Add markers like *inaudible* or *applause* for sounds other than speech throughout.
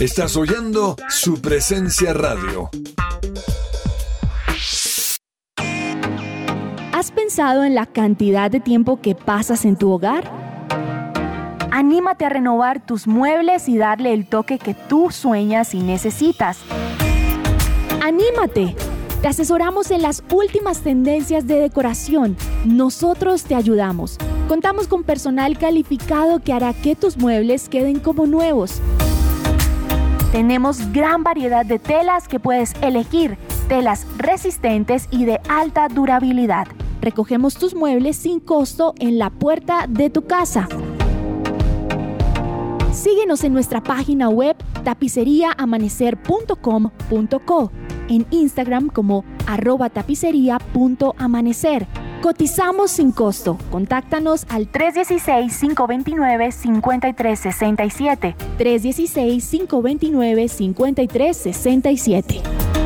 Estás oyendo su presencia radio. ¿Has pensado en la cantidad de tiempo que pasas en tu hogar? Anímate a renovar tus muebles y darle el toque que tú sueñas y necesitas. ¡Anímate! Te asesoramos en las últimas tendencias de decoración. Nosotros te ayudamos. Contamos con personal calificado que hará que tus muebles queden como nuevos. Tenemos gran variedad de telas que puedes elegir, telas resistentes y de alta durabilidad. Recogemos tus muebles sin costo en la puerta de tu casa. Síguenos en nuestra página web tapiceriaamanecer.com.co, en Instagram como arroba tapicería.amanecer. Cotizamos sin costo. Contáctanos al 316-529-5367. 316-529-5367.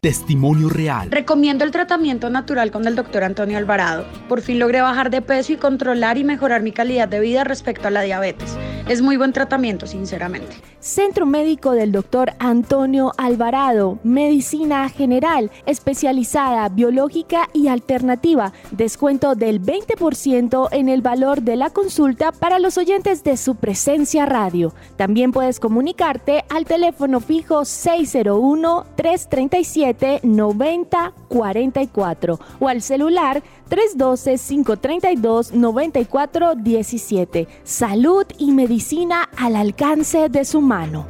Testimonio real. Recomiendo el tratamiento natural con el doctor Antonio Alvarado. Por fin logré bajar de peso y controlar y mejorar mi calidad de vida respecto a la diabetes. Es muy buen tratamiento, sinceramente. Centro Médico del Dr. Antonio Alvarado, Medicina General, especializada, biológica y alternativa. Descuento del 20% en el valor de la consulta para los oyentes de su presencia radio. También puedes comunicarte al teléfono fijo 601 337 9044 o al celular 312-532-9417. Salud y medicina al alcance de su mano.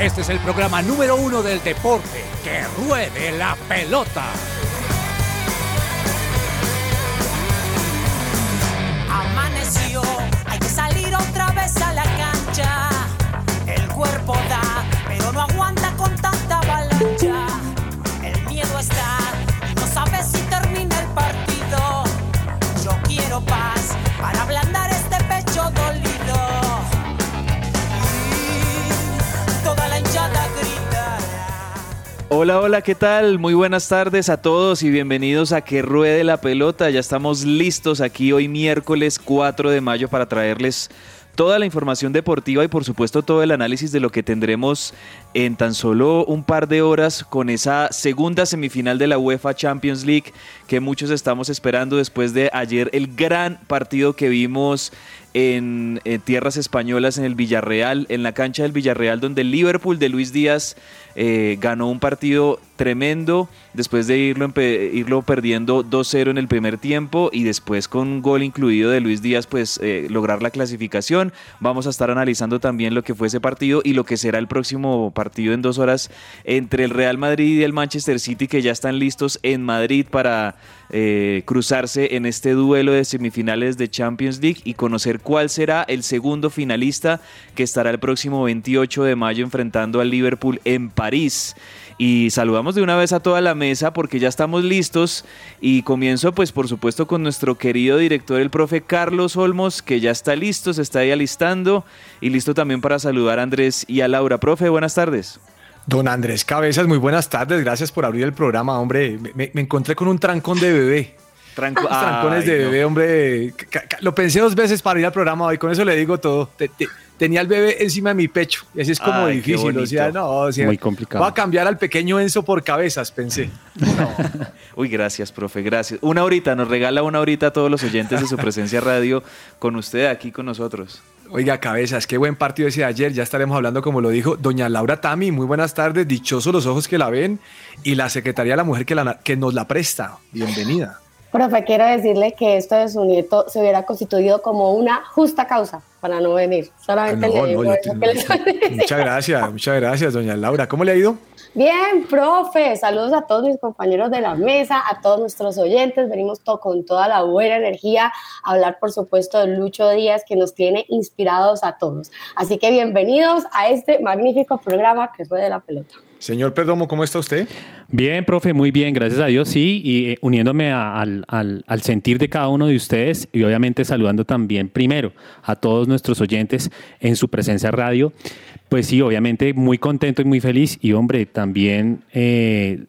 Este es el programa número uno del deporte. ¡Que ruede la pelota! hay Hola, hola, ¿qué tal? Muy buenas tardes a todos y bienvenidos a Que Ruede la Pelota. Ya estamos listos aquí hoy miércoles 4 de mayo para traerles toda la información deportiva y por supuesto todo el análisis de lo que tendremos en tan solo un par de horas con esa segunda semifinal de la UEFA Champions League que muchos estamos esperando después de ayer el gran partido que vimos en, tierras españolas en el Villarreal, en la cancha del Villarreal donde el Liverpool de Luis Díaz eh, ganó un partido tremendo después de irlo, irlo perdiendo 2-0 en el primer tiempo y después con un gol incluido de Luis Díaz pues eh, lograr la clasificación. Vamos a estar analizando también lo que fue ese partido y lo que será el próximo partido en dos horas entre el Real Madrid y el Manchester City que ya están listos en Madrid para eh, cruzarse en este duelo de semifinales de Champions League y conocer cuál será el segundo finalista que estará el próximo 28 de mayo enfrentando al Liverpool en París. Y saludamos de una vez a toda la mesa porque ya estamos listos y comienzo pues por supuesto con nuestro querido director, el profe Carlos Olmos, que ya está listo, se está ahí alistando y listo también para saludar a Andrés y a Laura. Profe, buenas tardes. Don Andrés Cabezas, muy buenas tardes, gracias por abrir el programa, hombre. Me, me- encontré con un trancón de bebé. Tranco- Unos trancones Ay, de no. bebé, hombre. Lo pensé dos veces para ir al programa hoy, con eso le digo todo. Te- te- tenía el bebé encima de mi pecho y así es como Ay, difícil. O sea, no, o sea, Muy complicado. Voy a cambiar al pequeño Enzo por cabezas, pensé. Uy, gracias, profe, gracias. Una horita, nos regala una horita a todos los oyentes de su presencia radio con usted aquí con nosotros. Oiga, cabezas, qué buen partido ese de ayer. Ya estaremos hablando, como lo dijo doña Laura Tami. Muy buenas tardes, dichosos los ojos que la ven y la Secretaría de la Mujer que, la- que nos la presta. Bienvenida. Profe, quiero decirle que esto de su nieto se hubiera constituido como una justa causa para no venir. Solamente No, le digo no, eso te- que le- *laughs* Muchas gracias, muchas gracias, doña Laura. ¿Cómo le ha ido? Bien, profe, saludos a todos mis compañeros de la mesa, a todos nuestros oyentes. Venimos to- con toda la buena energía a hablar, por supuesto, de Lucho Díaz, que nos tiene inspirados a todos. Así que bienvenidos a este magnífico programa que fue de la pelota. Señor Perdomo, ¿cómo está usted? Bien, profe, muy bien, gracias a Dios, sí, y eh, uniéndome al, al- al sentir de cada uno de ustedes y obviamente saludando también primero a todos nuestros oyentes en su presencia radio, pues sí, obviamente muy contento y muy feliz y hombre, también eh,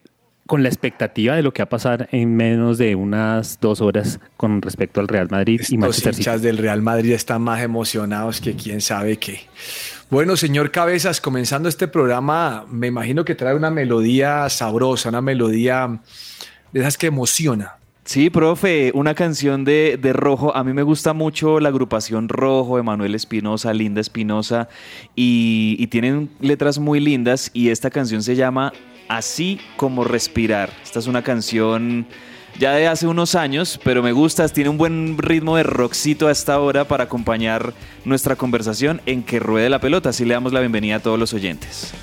con la expectativa de lo que va a pasar en menos de unas dos horas con respecto al Real Madrid y Los Manchester City. hinchas del Real Madrid están más emocionados que quién sabe qué. Bueno, señor Cabezas, comenzando este programa, me imagino que trae una melodía sabrosa, una melodía de esas que emociona. Sí, profe, una canción de, de Rojo. A mí me gusta mucho la agrupación Rojo, Emanuel Espinosa, Linda Espinosa, y, y tienen letras muy lindas. Y esta canción se llama Así como Respirar. Esta es una canción ya de hace unos años, pero me gusta, tiene un buen ritmo de rockcito a esta hora para acompañar nuestra conversación en que ruede la pelota. Así le damos la bienvenida a todos los oyentes.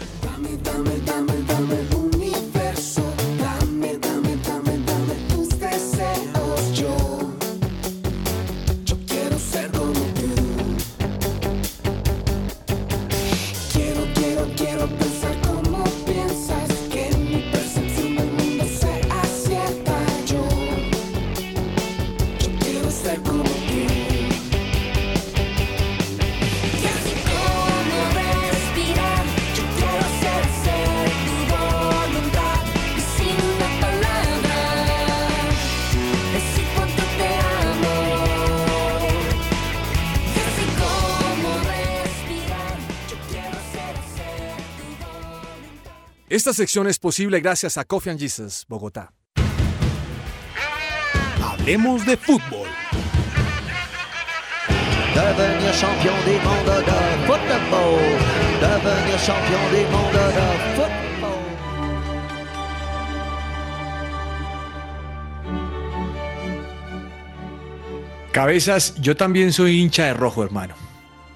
Esta sección es posible gracias a Coffee and Jesus, Bogotá. Hablemos de fútbol. Devenir champion de. Devenir champion de. Cabezas, yo también soy hincha de rojo, hermano.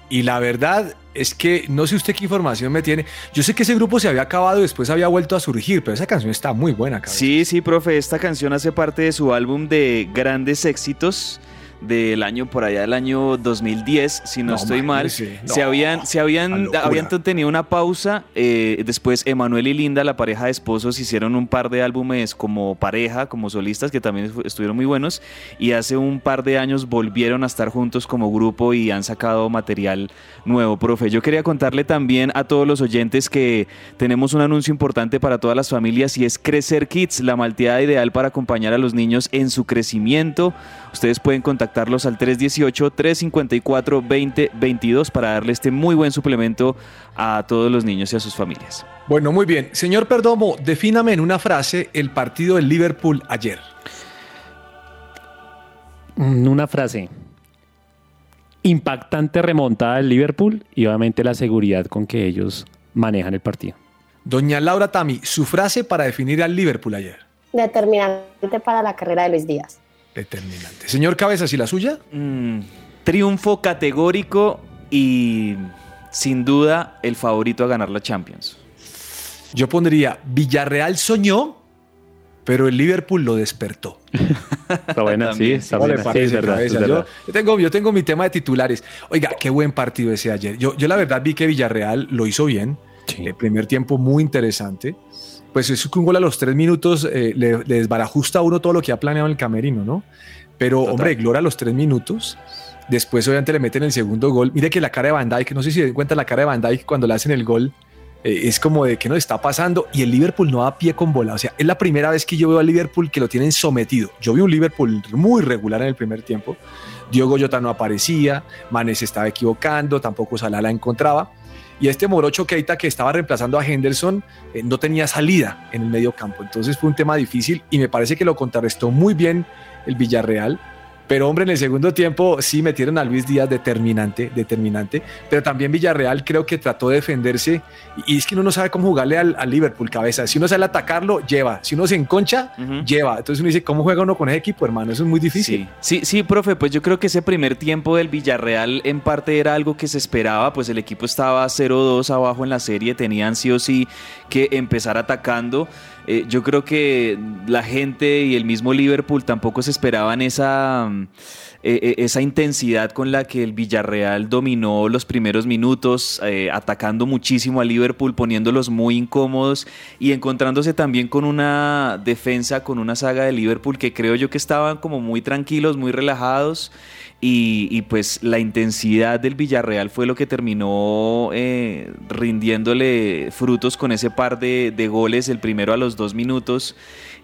Y la verdad es que no sé usted qué información me tiene. Yo sé que ese grupo se había acabado y después había vuelto a surgir, pero esa canción está muy buena, Cabezas. Sí, sí, profe, esta canción hace parte de su álbum de grandes éxitos del año por allá del año 2010, si no, No, estoy mal. imagínese, se no, habían, se habían, habían tenido una pausa. eh, después Emanuel y Linda, la pareja de esposos, hicieron un par de álbumes como pareja, como solistas, que también estuvieron muy buenos. Y hace un par de años volvieron a estar juntos como grupo y han sacado material nuevo, profe. Yo quería contarle también a todos los oyentes que tenemos un anuncio importante para todas las familias y es Crecer Kids, la malteada ideal para acompañar a los niños en su crecimiento. Ustedes pueden contactarlos al 318-354-2022 para darle este muy buen suplemento a todos los niños y a sus familias. Bueno, muy bien. Señor Perdomo, defíname en una frase el partido del Liverpool ayer. Mm, Una frase. Impactante remontada del Liverpool y obviamente la seguridad con que ellos manejan el partido. Doña Laura Tami, su frase para definir al Liverpool ayer. Determinante para la carrera de Luis Díaz. Determinante. Señor Cabezas, ¿y la suya? Mm, triunfo categórico y sin duda el favorito a ganar la Champions. Yo pondría Villarreal soñó, pero el Liverpool lo despertó. *laughs* Está buena, sí, También, está ¿Cómo le buena. Sí, parece, es verdad, cabeza? es verdad. Yo, yo tengo, yo tengo mi tema de titulares. Oiga, qué buen partido ese ayer. Yo, yo la verdad vi que Villarreal lo hizo bien. Sí. El primer tiempo muy interesante. Pues es que un gol a los tres minutos eh, le, le desbarajusta a uno todo lo que ha planeado en el camerino, ¿no? Pero, Total. hombre, Gloria a los tres minutos. Después, obviamente, le meten el segundo gol. Mire que la cara de Van Dijk, no sé si se den cuenta la cara de Van Dijk cuando le hacen el gol, eh, es como de que nos está pasando. Y el Liverpool no da pie con bola. O sea, es la primera vez que yo veo al Liverpool que lo tienen sometido. Yo vi un Liverpool muy regular en el primer tiempo. Diogo Jota no aparecía, Manes se estaba equivocando, tampoco Salah la encontraba. Y este Morocho Keita que estaba reemplazando a Henderson eh, no tenía salida en el medio campo. Entonces fue un tema difícil y me parece que lo contrarrestó muy bien el Villarreal. Pero hombre, en el segundo tiempo sí metieron a Luis Díaz determinante, determinante. Pero también Villarreal creo que trató de defenderse. Y es que uno no sabe cómo jugarle al, Liverpool cabeza. Si uno sale atacarlo, lleva. Si uno se enconcha, lleva. Entonces uno dice, ¿cómo juega uno con ese equipo, hermano? Eso es muy difícil. Sí. sí, sí, profe. Pues yo creo que ese primer tiempo del Villarreal en parte era algo que se esperaba. Pues el equipo estaba 0-2 abajo en la serie. Tenían sí o sí que empezar atacando. Eh, yo creo que la gente y el mismo Liverpool tampoco se esperaban esa, mm, e, e, esa intensidad con la que el Villarreal dominó los primeros minutos, eh, atacando muchísimo a Liverpool, poniéndolos muy incómodos y encontrándose también con una defensa, con una saga de Liverpool que creo yo que estaban como muy tranquilos, muy relajados y, pues la intensidad del Villarreal fue lo que terminó eh, rindiéndole frutos con ese par de, goles, el primero a los dos minutos.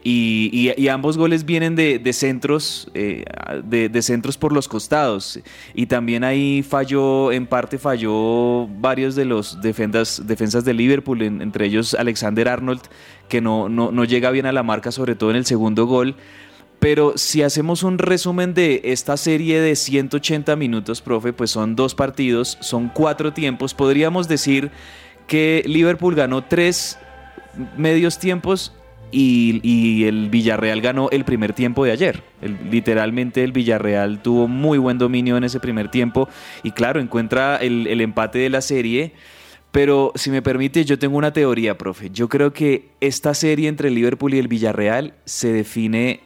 Y, ambos goles vienen de, centros, eh, de, centros por los costados. Y también ahí falló, en parte falló varios de los defensas, defensas de Liverpool, entre ellos Alexander Arnold, que no, no, no llega bien a la marca, sobre todo en el segundo gol. Pero si hacemos un resumen de esta serie de 180 minutos, profe, pues son dos partidos, son cuatro tiempos. Podríamos decir que Liverpool ganó tres medios tiempos y, el Villarreal ganó el primer tiempo de ayer. literalmente el Villarreal tuvo muy buen dominio en ese primer tiempo y claro, encuentra el, el empate de la serie. Pero si me permite, yo tengo una teoría, profe. Yo creo que esta serie entre el Liverpool y el Villarreal se define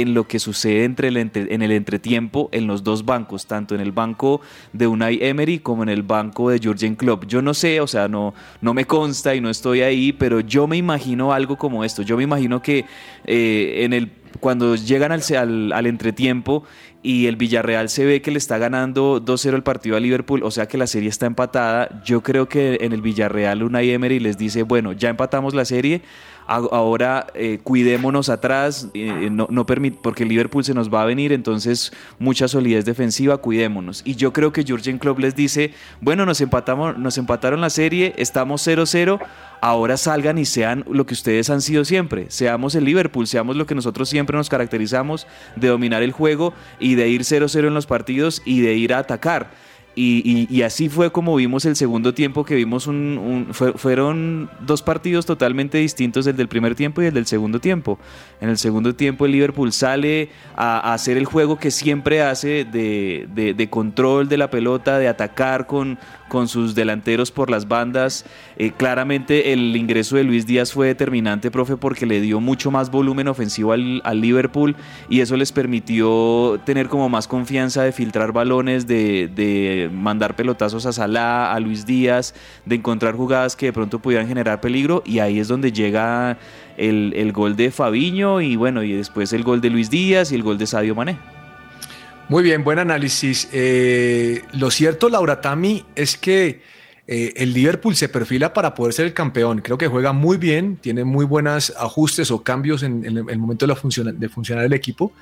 en lo que sucede entre el en el entretiempo en los dos bancos, tanto en el banco de Unai Emery como en el banco de Jurgen Klopp. Yo no sé, o sea, no, no me consta y no estoy ahí, pero yo me imagino algo como esto. Yo me imagino que eh, en el cuando llegan al, al, al, entretiempo y el Villarreal se ve que le está ganando 2-0 el partido a Liverpool, o sea que la serie está empatada, yo creo que en el Villarreal Unai Emery les dice, bueno, ya empatamos la serie, ahora eh, cuidémonos atrás, eh, no, no porque Liverpool se nos va a venir, entonces mucha solidez defensiva, cuidémonos. Y yo creo que Jurgen Klopp les dice, bueno, nos, empatamos, nos empataron la serie, estamos 0-0, ahora salgan y sean lo que ustedes han sido siempre, seamos el Liverpool, seamos lo que nosotros siempre nos caracterizamos de dominar el juego y de ir 0-0 en los partidos y de ir a atacar. Y, así fue como vimos el segundo tiempo, que vimos un, fueron dos partidos totalmente distintos, el del primer tiempo y el del segundo tiempo. En el segundo tiempo el Liverpool sale a, hacer el juego que siempre hace de, de, control de la pelota, de atacar con, con sus delanteros por las bandas. Eh, claramente el ingreso de Luis Díaz fue determinante, profe, porque le dio mucho más volumen ofensivo al, Liverpool y eso les permitió tener como más confianza de filtrar balones, de, mandar pelotazos a Salah, a Luis Díaz, de encontrar jugadas que de pronto pudieran generar peligro y ahí es donde llega el, el gol de Fabiño y bueno, y después el gol de Luis Díaz y el gol de Sadio Mané. Muy bien, buen análisis. Eh, lo cierto, Laura Tami, es que eh, el Liverpool se perfila para poder ser el campeón. Creo que juega muy bien, tiene muy buenos ajustes o cambios en, el momento de, la de funcionar el equipo.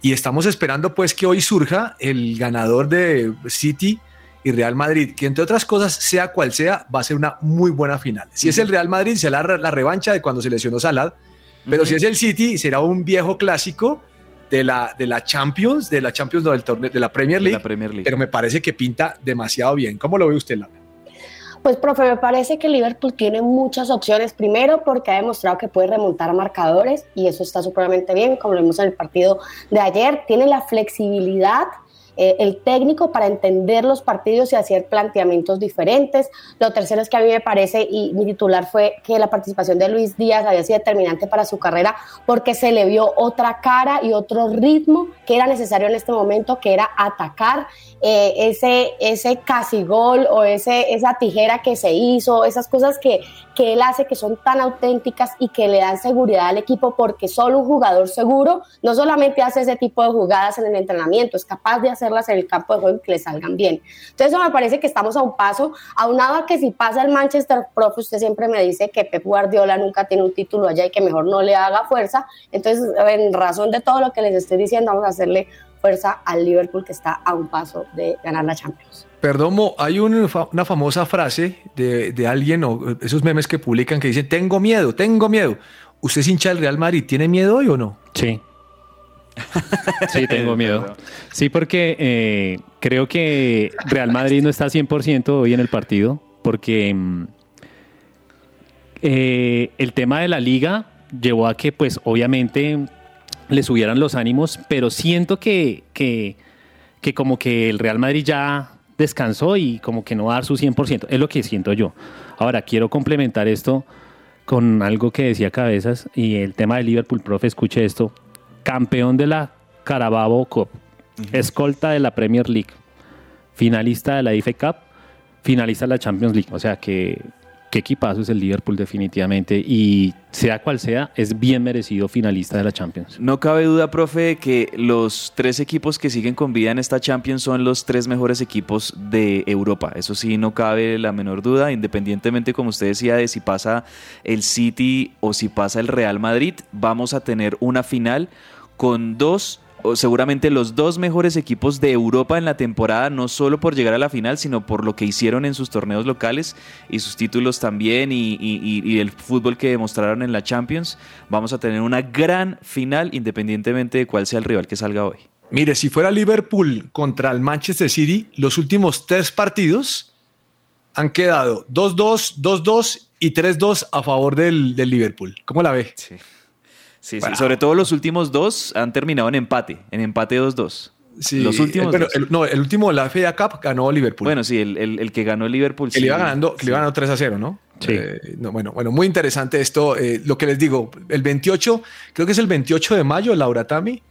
Y estamos esperando pues que hoy surja el ganador de City y Real Madrid, que entre otras cosas, sea cual sea, va a ser una muy buena final. Si es el Real Madrid, será la, la revancha de cuando se lesionó Salah, pero si es el City, será un viejo clásico de la, de la Champions, de la Champions del torneo, de la Premier League, pero me parece que pinta demasiado bien. ¿Cómo lo ve usted, Laura? Pues, profe, me parece que Liverpool tiene muchas opciones. Primero, porque ha demostrado que puede remontar marcadores y eso está supremamente bien, como lo vimos en el partido de ayer. Tiene la flexibilidad eh, el técnico para entender los partidos y hacer planteamientos diferentes. Lo tercero es que a mí me parece, y mi titular fue que la participación de Luis Díaz había sido determinante para su carrera porque se le vio otra cara y otro ritmo que era necesario en este momento, que era atacar eh, ese, ese casi gol o ese, esa tijera que se hizo, esas cosas que, que él hace que son tan auténticas y que le dan seguridad al equipo porque solo un jugador seguro no solamente hace ese tipo de jugadas en el entrenamiento, es capaz de hacer en el campo de juego y que le salgan bien. Entonces, eso me parece que estamos a un paso, aunado a que si pasa el Manchester, profe, usted siempre me dice que Pep Guardiola nunca tiene un título allá y que mejor no le haga fuerza. Entonces, en razón de todo lo que les estoy diciendo, vamos a hacerle fuerza al Liverpool que está a un paso de ganar la Champions. Perdón, hay una famosa frase de, de, alguien o esos memes que publican que dicen, tengo miedo, tengo miedo. ¿Usted es hincha del Real Madrid? ¿Tiene miedo hoy o no? Sí. *laughs* Sí, tengo miedo. Sí, porque eh, creo que Real Madrid no está 100% hoy en el partido, porque mm, eh, el tema de la liga llevó a que, pues, obviamente le subieran los ánimos, pero siento que, que, que como que el Real Madrid ya descansó y como que no va a dar su 100%. Es lo que siento yo. Ahora, quiero complementar esto con algo que decía Cabezas y el tema de Liverpool, profe, escuche esto. Campeón de la Carabao Cup, escolta de la Premier League, finalista de la FA Cup, finalista de la Champions League. O sea que qué equipazo es el Liverpool definitivamente y sea cual sea, es bien merecido finalista de la Champions. No cabe duda, profe, que los tres equipos que siguen con vida en esta Champions son los tres mejores equipos de Europa. Eso sí, no cabe la menor duda, independientemente, como usted decía, de si pasa el City o si pasa el Real Madrid, vamos a tener una final con dos seguramente los dos mejores equipos de Europa en la temporada, no solo por llegar a la final, sino por lo que hicieron en sus torneos locales y sus títulos también y, el fútbol que demostraron en la Champions. Vamos a tener una gran final independientemente de cuál sea el rival que salga hoy. Mire, si fuera Liverpool contra el Manchester City, los últimos tres partidos han quedado 2-2, 2-2 y 3-2 a favor del, del Liverpool. ¿Cómo la ve? Sí. Sí, sí, sobre todo los últimos dos han terminado en empate, en empate 2-2. Sí, los últimos. Pero el, no, el último, la FA Cup, ganó Liverpool. Bueno, sí, el, el, que ganó el Liverpool. Que le iba ganando, le iba ganando 3 a 0, ¿no? Sí. Eh, no, bueno, bueno, muy interesante esto. Eh, lo que les digo, el 28, creo que es el 28 de mayo, Laura Tami.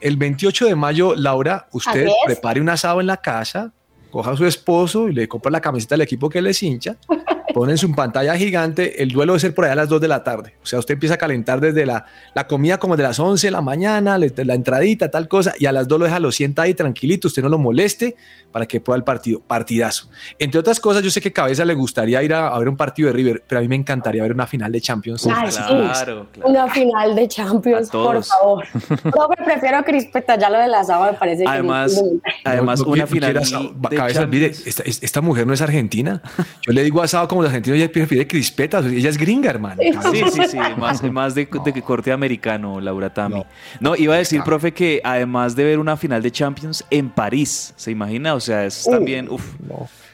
El 28 de mayo, Laura, usted prepare un asado en la casa, coja a su esposo y le compra la camiseta del equipo que les hincha *laughs* ponen su pantalla gigante, el duelo debe ser por allá a las 2 de la tarde. O sea, usted empieza a calentar desde la, la comida como de las 11 de la mañana, la entradita, tal cosa, y a las 2 lo deja, lo sienta ahí tranquilito, usted no lo moleste para que pueda el partido. Partidazo. Entre otras cosas, yo sé que Cabeza le gustaría ir a, ver un partido de River, pero a mí me encantaría ver una final de Champions. claro, Una final de Champions, por favor. *laughs* No, me prefiero crispeta, ya lo de la sábado me parece además, que Además, una final de Cabeza, mire, esta, esta, mujer no es argentina. Yo le digo asado como los argentinos ya prefiere crispetas. Ella es gringa, hermano. Sí, sí, sí. Más, más de, de, corte americano, Laura Tami. No, iba a decir, profe, que además de ver una final de Champions en París, ¿se imagina? O sea, es también, uf,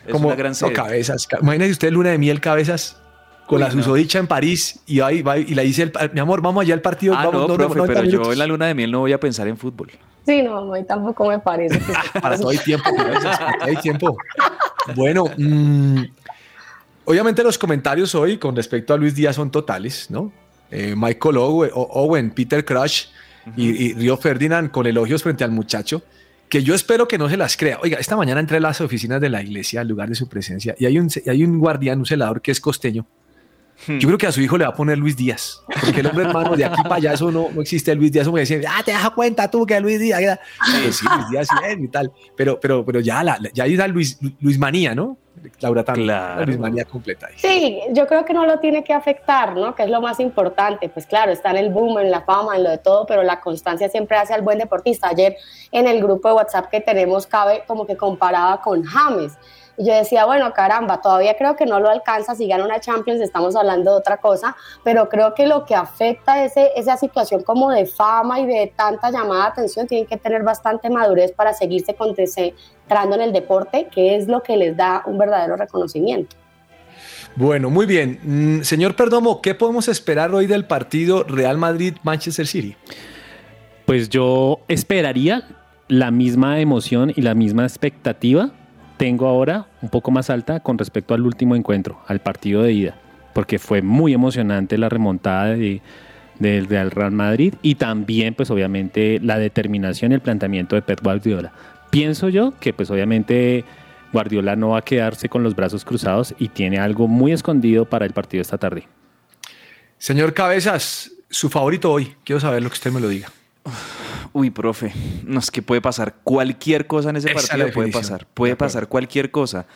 es como una gran serie. cabezas. Imagínese usted luna de miel cabezas con la susodicha en París y ahí va y le dice, mi amor, vamos allá al partido. Ah, vamos, no, profe, pero yo en la luna de miel no voy a pensar en fútbol. Sí, no, a tampoco me parece. *laughs* Para todo hay tiempo, hay tiempo. Bueno, mmm, Obviamente los comentarios hoy con respecto a Luis Díaz son totales, ¿no? Eh, Michael Owen, Peter Crush y, Río Ferdinand con elogios frente al muchacho, que yo espero que no se las crea. Oiga, esta mañana entré a las oficinas de la iglesia al lugar de su presencia y hay un, hay un guardián, un celador que es costeño. Hmm. Yo creo que a su hijo le va a poner Luis Díaz, porque el hombre hermano de aquí para allá eso no, no existe Luis Díaz, como decir, ah, te das cuenta tú que Luis Díaz, pues sí, Luis Díaz y tal, pero, pero, pero ya, la, ya hay Luis, Luis Manía, ¿no? Laura también, claro. manía completa. Sí, yo creo que no lo tiene que afectar, ¿no? Que es lo más importante. Pues claro, está en el boom, en la fama, en lo de todo, pero la constancia siempre hace al buen deportista. Ayer en el grupo de WhatsApp que tenemos, cabe como que comparaba con James. Y yo decía, bueno, caramba, todavía creo que no lo alcanza, si gana una Champions estamos hablando de otra cosa, pero creo que lo que afecta ese, esa situación como de fama y de tanta llamada de atención, tienen que tener bastante madurez para seguirse concentrando en el deporte, que es lo que les da un verdadero reconocimiento. Bueno, muy bien. Mm, señor Perdomo, ¿qué podemos esperar hoy del partido Real Madrid-Manchester City? Pues yo esperaría la misma emoción y la misma expectativa tengo ahora un poco más alta con respecto al último encuentro, al partido de ida, porque fue muy emocionante la remontada de, del Real Madrid y también pues obviamente la determinación y el planteamiento de Pep Guardiola. Pienso yo que pues obviamente Guardiola no va a quedarse con los brazos cruzados y tiene algo muy escondido para el partido esta tarde. Señor Cabezas, su favorito hoy, quiero saber lo que usted me lo diga. Uy, profe, no es que puede pasar cualquier cosa en ese partido, puede pasar, puede pasar cualquier cosa.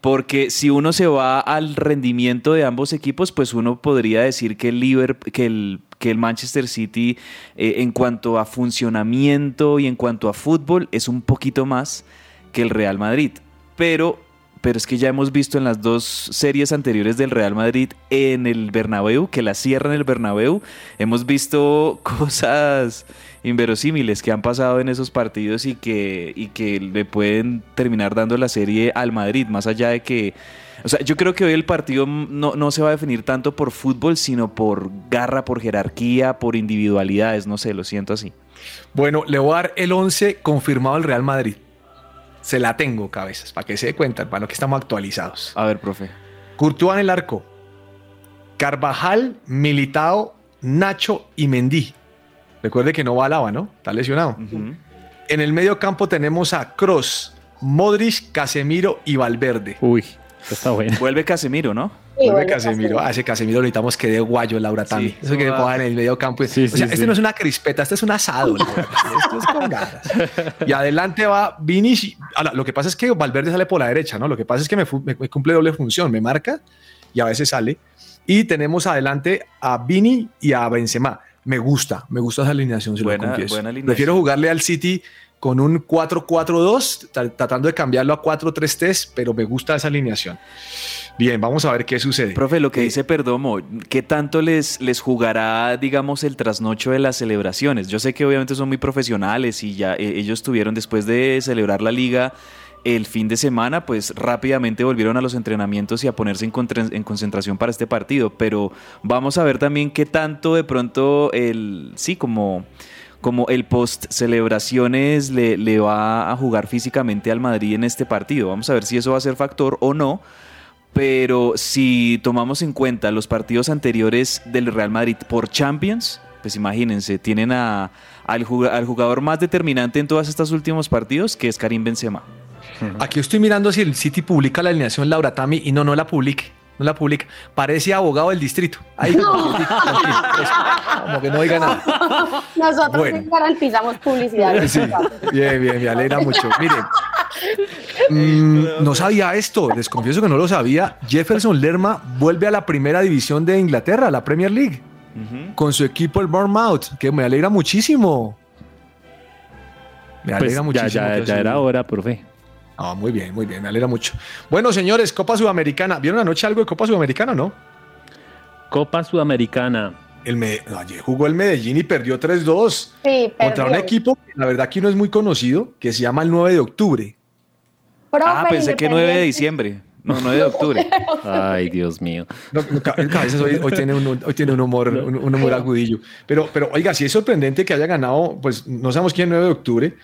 Porque si uno se va al rendimiento de ambos equipos, pues uno podría decir que el, Liverpool, que el, que el Manchester City eh, en cuanto a funcionamiento y en cuanto a fútbol es un poquito más que el Real Madrid. Pero pero es que ya hemos visto en las dos series anteriores del Real Madrid en el Bernabéu, que la cierran el Bernabéu, hemos visto *laughs* cosas inverosímiles que han pasado en esos partidos y que, y que le pueden terminar dando la serie al Madrid, más allá de que... O sea, yo creo que hoy el partido no, no se va a definir tanto por fútbol, sino por garra, por jerarquía, por individualidades, no sé, lo siento así. Bueno, le voy a dar el 11 confirmado al Real Madrid. Se la tengo, cabezas, para que se dé cuenta, hermano, que estamos actualizados. A ver, profe. Courtois en el arco. Carvajal, Militao, Nacho y Mendy. Recuerde que no va a Lava, ¿no? Está lesionado. En el medio campo tenemos a Cross, Modric, Casemiro y Valverde. Uy, está bueno. Vuelve Casemiro, ¿no? Vuelve Casemiro. A ese Casemiro necesitamos que dé guayo Laura Tami. Eso que coja en el medio campo. o sea, este no es una crispeta, este es un asado. *laughs* Esto es con ganas. Y adelante va Vini. Ahora, lo que pasa es que Valverde sale por la derecha, ¿no? Lo que pasa es que me, me cumple doble función. Me marca y a veces sale. Y tenemos adelante a Vini y a Benzema. Me gusta, me gusta esa alineación, si Buena- lo confieso. buena alineación. Prefiero jugarle al City con un 4-4-2, tra- tratando de cambiarlo a 4-3-3, pero me gusta esa alineación. Bien, vamos a ver qué sucede. Profe, lo que dice Perdomo, ¿qué tanto les, les jugará, digamos, el trasnocho de las celebraciones? Yo sé que obviamente son muy profesionales y ya eh, ellos tuvieron después de celebrar la liga el fin de semana, pues rápidamente volvieron a los entrenamientos y a ponerse en, concentración para este partido. Pero vamos a ver también qué tanto de pronto el, sí, como, como el post celebraciones le, va a jugar físicamente al Madrid en este partido. Vamos a ver si eso va a ser factor o no. Pero si tomamos en cuenta los partidos anteriores del Real Madrid por Champions, pues imagínense, tienen a- al jugador más determinante en todos estos últimos partidos, que es Karim Benzema. Aquí estoy mirando si el City publica la alineación Laura Tami y no, no la publique. No la publica. Parece abogado del distrito. Ahí, *laughs* tranquilo, tranquilo. como que no diga nada. Nosotros Bueno. sí garantizamos publicidad. Sí, bien, bien, me alegra mucho. Miren, *laughs* mm, no sabía esto, les confieso que no lo sabía. Jefferson Lerma vuelve a la primera división de Inglaterra, a la Premier League, con su equipo el Bournemouth, que me alegra muchísimo. Me Pues alegra ya, muchísimo. ya, que ya así- era hora, profe. Ah, muy bien, muy bien, me alegra mucho. Bueno, señores, Copa Sudamericana. ¿Vieron anoche algo de Copa Sudamericana o no? Copa Sudamericana. El ayer jugó el Medellín y perdió 3-2 Sí, contra un equipo que la verdad aquí no es muy conocido, que se llama el 9 de octubre. Profe, Ah, pensé que 9 de diciembre. No, 9 de octubre. *laughs* Ay, Dios mío. No, no, ca- Cabezas hoy, hoy tiene, un, hoy tiene un humor, un, un humor agudillo. Pero, pero, oiga, sí es sorprendente que haya ganado, pues no sabemos quién 9 de octubre,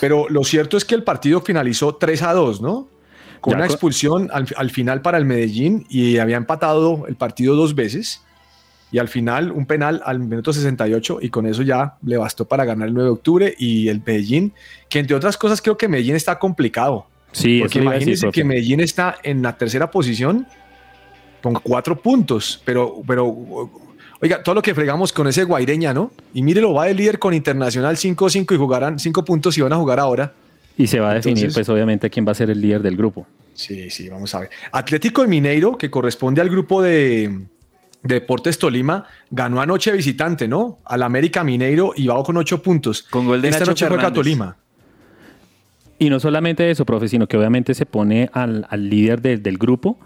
pero lo cierto es que el partido finalizó 3 a 2, ¿no? Con Ya una expulsión al, al final para el Medellín y había empatado el partido dos veces. Y al final un penal al minuto 68 y con eso ya le bastó para ganar el 9 de octubre y el Medellín, que entre otras cosas creo que Medellín está complicado. Sí, Porque decir, imagínense que Medellín está en la tercera posición con cuatro puntos, pero, pero, oiga, todo lo que fregamos con ese Guaireña, ¿no? Y mírelo, va de líder con Internacional 5-5 y jugarán 5 puntos y van a jugar ahora. Y se va a definir, Entonces- pues obviamente, quién va a ser el líder del grupo. Sí, sí, vamos a ver. Atlético de Mineiro, que corresponde al grupo de, de Deportes Tolima, ganó anoche visitante, ¿no? Al América Mineiro y va con 8 puntos. Con gol de Esta Nacho noche juega. Tolima. Y no solamente eso, profe, sino que obviamente se pone al, al líder del- del grupo,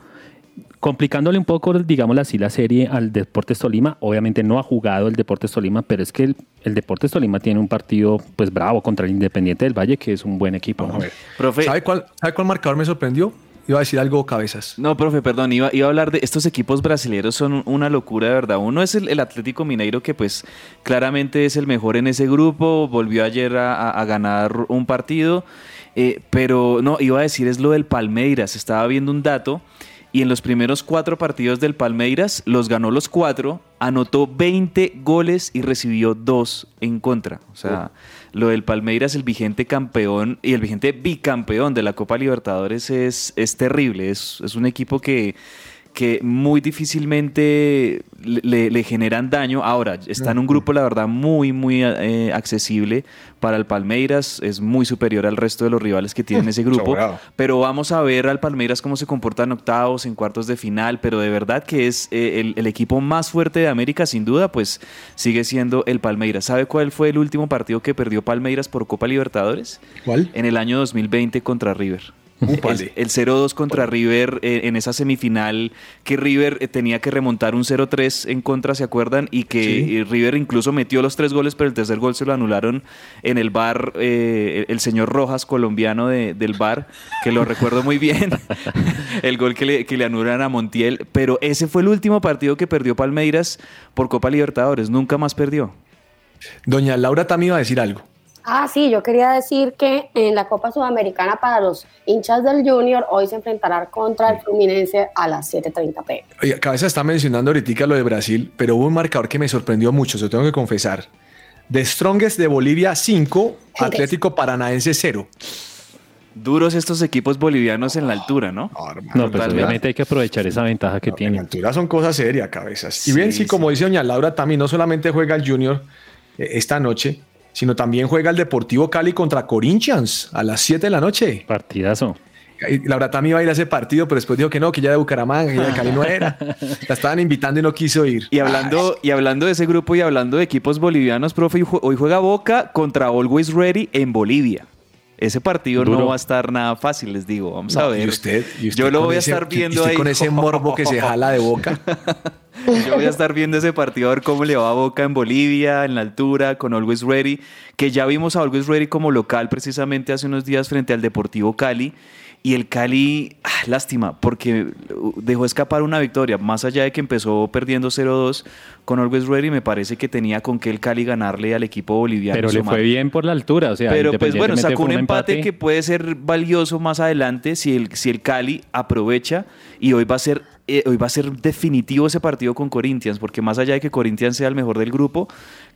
complicándole un poco, digamos así, la serie al Deportes Tolima. Obviamente no ha jugado el Deportes Tolima, pero es que el, el Deportes Tolima tiene un partido pues bravo contra el Independiente del Valle, que es un buen equipo. ¿no? Profe, ¿Sabe cuál, ¿Sabe cuál marcador me sorprendió? Iba a decir algo cabezas. No, profe, perdón, iba, iba a hablar de estos equipos brasileños, son una locura de verdad. Uno es el, el Atlético Mineiro, que pues claramente es el mejor en ese grupo, volvió ayer a, a- a ganar un partido, eh, pero no, iba a decir es lo del Palmeiras, estaba viendo un dato y en los primeros cuatro partidos del Palmeiras los ganó los cuatro, anotó 20 goles y recibió dos en contra. O sea, lo del Palmeiras, el vigente campeón y el vigente bicampeón de la Copa Libertadores es, es terrible. Es, es un equipo que, que muy difícilmente le, generan daño. Ahora, está en un grupo, la verdad, muy, muy eh, accesible para el Palmeiras. Es muy superior al resto de los rivales que tiene *laughs* ese grupo. Pero vamos a ver al Palmeiras cómo se comporta en octavos, en cuartos de final. Pero de verdad que es eh, el, el equipo más fuerte de América, sin duda, pues sigue siendo el Palmeiras. ¿Sabe cuál fue el último partido que perdió Palmeiras por Copa Libertadores? ¿Cuál? En el año 2020 contra River. *laughs* El, el 0-2 contra River eh, en esa semifinal que River eh, tenía que remontar un 0-3 en contra, ¿se acuerdan? Y que Sí. eh, River incluso metió los tres goles, pero el tercer gol se lo anularon en el bar el el señor Rojas, colombiano de- del bar, que lo recuerdo muy bien, *laughs* el gol que le, que le anulan a Montiel. Pero ese fue el último partido que perdió Palmeiras por Copa Libertadores, nunca más perdió. Doña Laura también iba a decir algo. Ah, sí, yo quería decir que en la Copa Sudamericana para los hinchas del Junior hoy se enfrentarán contra el Fluminense a las 7.30 pm. Oye, Cabeza está mencionando ahorita lo de Brasil, pero hubo un marcador que me sorprendió mucho, se lo tengo que confesar. The Strongest de Bolivia 5, Atlético Paranaense 0. Duros estos equipos bolivianos en la altura, ¿no? No, pues Totalmente. obviamente hay que aprovechar esa ventaja que tienen. altura son cosas serias, cabezas. y Sí, bien, sí, sí. como dice doña Laura, también no solamente juega el Junior eh, esta noche, sino también juega el Deportivo Cali contra Corinthians a las 7 de la noche. Partidazo. Y Laura también iba a ir a ese partido, pero después dijo que no, que ya de Bucaramanga, que ya de Cali no era. *laughs* La estaban invitando y no quiso ir. Y hablando, y hablando de ese grupo y hablando de equipos bolivianos, profe, hoy juega Boca contra Always Ready en Bolivia. Ese partido no va a estar nada fácil, les digo. Vamos No, a ver. y usted- y usted Yo lo voy a estar viendo ahí. con ese morbo que se jala de boca. *laughs* Yo voy a estar viendo ese partido a ver cómo le va a Boca en Bolivia, en la altura, con Always Ready, que ya vimos a Always Ready como local precisamente hace unos días frente al Deportivo Cali. Y el Cali, ah, lástima, porque dejó escapar una victoria. Más allá de que empezó perdiendo 0-2 con Always Ready, me parece que tenía con qué el Cali ganarle al equipo boliviano. Pero le fue bien por la altura, o sea, Pero pues bueno, sacó un empate, que puede ser valioso más adelante si el, si el Cali aprovecha y hoy va a ser eh, hoy va a ser definitivo ese partido con Corinthians, porque más allá de que Corinthians sea el mejor del grupo,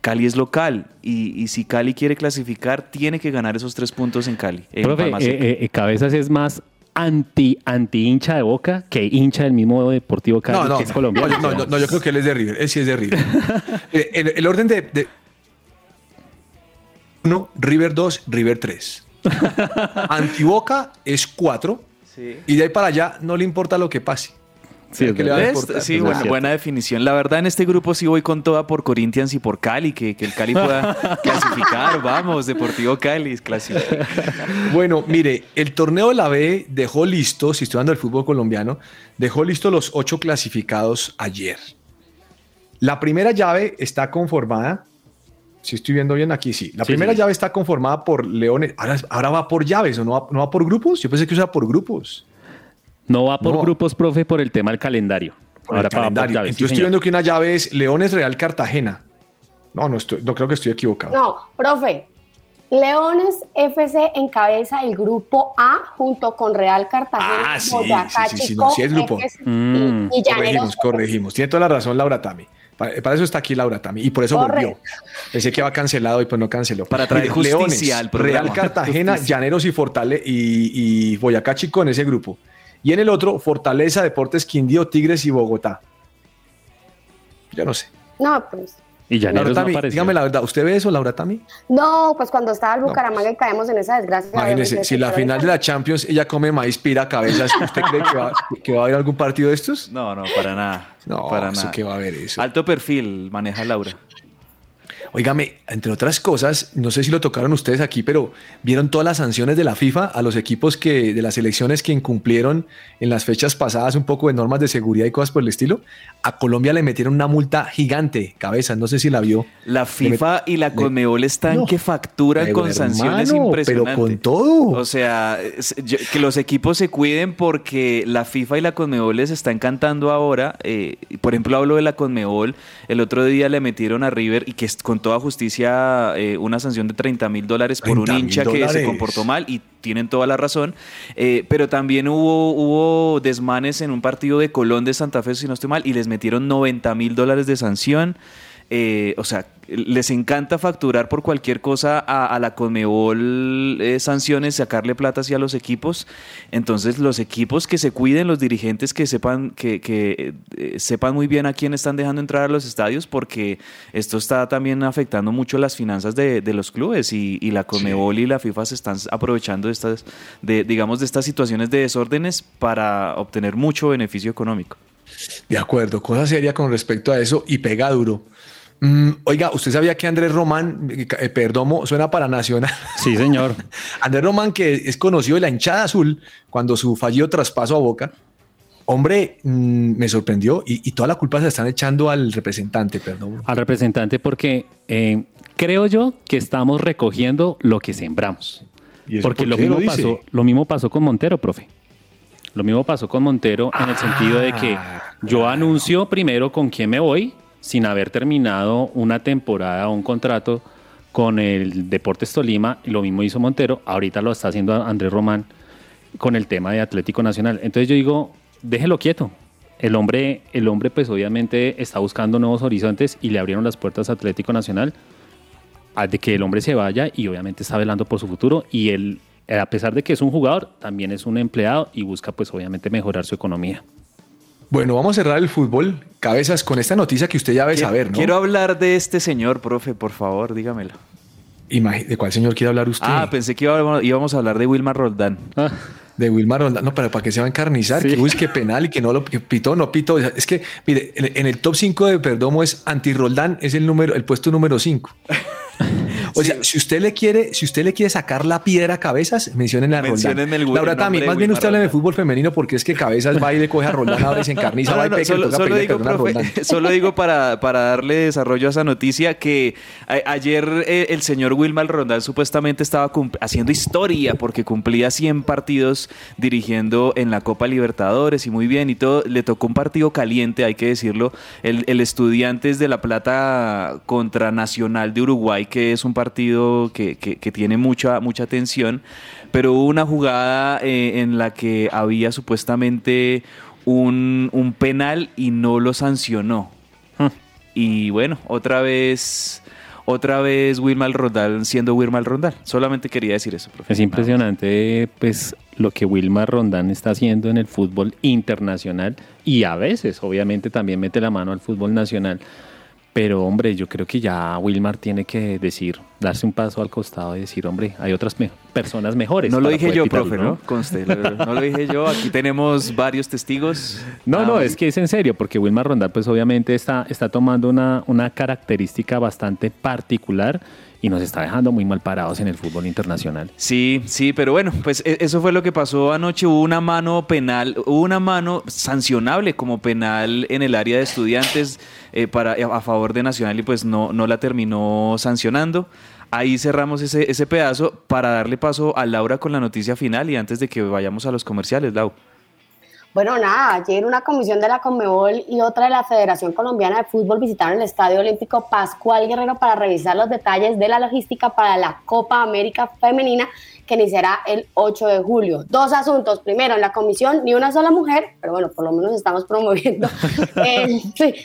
Cali es local y, y si Cali quiere clasificar, tiene que ganar esos tres puntos en Cali. en Profe, eh, eh, Cabezas es más anti, anti hincha de Boca que hincha del mismo Deportivo Cali, No, no, que es colombiano. no, no, no, no, yo creo que él es de River. Él sí es de River. *laughs* Eh, el, el orden de, de- uno, River 2, River 3. *laughs* Antiboca es 4. Y de ahí para allá no le importa lo que pase. Sí, es ¿Qué le va a ¿Ves? importar? Sí, buena, buena definición. La verdad, en este grupo sí voy con toda por Corinthians y por Cali, que, que el Cali pueda *laughs* clasificar. Vamos, Deportivo Cali, clasifica. Bueno, mire, el torneo de la B dejó listo, si estoy hablando del fútbol colombiano, dejó listo los ocho clasificados ayer. La primera llave está conformada, si estoy viendo bien aquí, sí. La Sí, primera sí. llave está conformada por Leones. Ahora, ahora va por llaves o no va, no va por grupos. Yo pensé que iba por grupos. No va por No. grupos, profe, por el tema del calendario. Por el va por calendario. llaves, sí, Entonces estoy señor. viendo que una llave es Leones Real Cartagena. No, no, estoy, no creo que estoy equivocado. No, profe. Leones FC encabeza el grupo A junto con Real Cartagena, Ah, sí, Boyacá sí, sí, sí, Chico, no, sí es grupo. FC Mm. y, y. Corregimos, corregimos. Tiene toda la razón Laura Tami. Para, para eso está aquí Laura Tami. Y por eso volvió. Pensé que iba cancelado y pues no canceló. Para traer Mire, justicia al programa. Real Cartagena, Justicia. Llaneros y Fortale y, y Boyacá Chico en ese grupo. Y en el otro, Fortaleza, Deportes Quindío, Tigres y Bogotá. Yo no sé. No, pues. Y Laura Llaneros no Tami, dígame la verdad. ¿Usted ve eso, Laura Tami? No, pues cuando estaba el Bucaramanga y caemos en esa desgracia. Imagínese, si la final de la Champions ella come maíz pira cabezas, ¿usted cree que va, que va a haber algún partido de estos? No, no, para nada. No, para nada. que va a haber eso. Alto perfil maneja Laura. Óigame, entre otras cosas, no sé si lo tocaron ustedes aquí, pero vieron todas las sanciones de la FIFA a los equipos que de las elecciones que incumplieron en las fechas pasadas un poco de normas de seguridad y cosas por el estilo. A Colombia le metieron una multa gigante, cabeza, no sé si la vio. La FIFA y la Conmebol están No. que facturan con sanciones impresionantes. pero con todo. O sea, que los equipos se cuiden porque la FIFA y la Conmebol les están cantando ahora. eh, por ejemplo, hablo de la Conmebol. El otro día le metieron a River y que es con toda justicia eh, una sanción de 30 mil dólares por un 30.000 hincha que se comportó mal y tienen toda la razón. Eh, pero también hubo, hubo desmanes en un partido de Colón de Santa Fe, si no estoy mal, y les metieron 90 mil dólares de sanción. Eh, o sea, les encanta facturar por cualquier cosa a, a la Conmebol eh, sanciones, sacarle plata hacia los equipos. Entonces, los equipos que se cuiden, los dirigentes que sepan que, que, eh, sepan muy bien a quién están dejando entrar a los estadios, porque esto está también afectando mucho las finanzas de, de los clubes y, y la Conmebol y la FIFA se están aprovechando de estas, de, digamos, de estas situaciones de desórdenes para obtener mucho beneficio económico. De acuerdo, cosa seria con respecto a eso y pega duro. Mm, oiga, ¿usted sabía que Andrés Román, eh, Perdomo, suena para Nacional? Sí, señor. *laughs* Andrés Román, que es conocido de la hinchada azul cuando su fallido traspaso a Boca, hombre, mm, me sorprendió y, y, toda la culpa se la están echando al representante, Perdomo. Al representante porque eh, creo yo que estamos recogiendo lo que sembramos. Porque lo mismo, pasó, lo mismo pasó con Montero, profe. Lo mismo pasó con Montero en el sentido de que yo anuncio primero con quién me voy sin haber terminado una temporada o un contrato con el Deportes Tolima, lo mismo hizo Montero, ahorita lo está haciendo Andrés Román con el tema de Atlético Nacional. Entonces yo digo, déjelo quieto. El hombre, el hombre pues obviamente está buscando nuevos horizontes y le abrieron las puertas a Atlético Nacional de que el hombre se vaya y obviamente está velando por su futuro y él, a pesar de que es un jugador, también es un empleado y busca pues obviamente mejorar su economía. Bueno, vamos a cerrar el fútbol, cabezas, con esta noticia que usted ya debe saber, ¿no? Quiero hablar de este señor, profe, por favor, dígamelo. ¿De cuál señor quiere hablar usted? Ah, pensé que íbamos a hablar de Wilmar Roldán. Ah. De Wilmar Roldán, no, pero para que se va a encarnizar, que busque penal y que no lo que pitó, no pitó. Es que, mire, en el top 5 de Perdomo es anti-Roldán, es el número, el puesto número 5. *laughs* O sea, si usted le quiere, si usted le quiere sacar la piedra a cabezas, mencionen a Roldán. El Laura también, más bien usted habla de fútbol femenino porque es que cabezas va y le coge a Roldán ahora y se encarniza, va y solo, solo, digo, *laughs* *laughs* solo digo para, para darle desarrollo a esa noticia que ayer eh, el señor Wilmar Roldán supuestamente estaba haciendo historia porque cumplía 100 partidos dirigiendo en la Copa Libertadores y muy bien y todo. Le tocó un partido caliente, hay que decirlo. El, el Estudiantes de La Plata contra Nacional de Uruguay, que es un partido partido que, tiene mucha, mucha tensión, pero hubo una jugada eh, en la que había supuestamente un, penal y no lo sancionó. Y bueno, otra vez otra vez Wilmar Rondal siendo Wilmar Rondal. Solamente quería decir eso, Es impresionante pues lo que Wilmar Rondán está haciendo en el fútbol internacional y a veces obviamente también mete la mano al fútbol nacional. Pero hombre, yo creo que ya Wilmar tiene que decir, darse un paso al costado y decir, hombre, hay otras personas mejores. No lo dije yo, profe, ¿no? Conste, no lo dije yo. Aquí tenemos varios testigos. *laughs* No, no, ah, es que es en serio, porque Wilmar Rondal, pues obviamente está, está tomando una, una característica bastante particular y nos está dejando muy mal parados en el fútbol internacional. Sí, sí, pero bueno, pues e, eso fue lo que pasó anoche. Hubo una mano penal, hubo una mano sancionable como penal en el área de estudiantes eh, para, a favor de Nacional y pues no, no la terminó sancionando. Ahí cerramos ese, ese pedazo para darle paso a Laura con la noticia final y antes de que vayamos a los comerciales, Lau. Bueno, nada, ayer una comisión de la Conmebol y otra de la Federación Colombiana de Fútbol visitaron el Estadio Olímpico Pascual Guerrero para revisar los detalles de la logística para la Copa América Femenina que iniciará el 8 de julio. Dos asuntos. Primero, en la comisión ni una sola mujer, pero bueno, por lo menos estamos promoviendo *laughs* eh,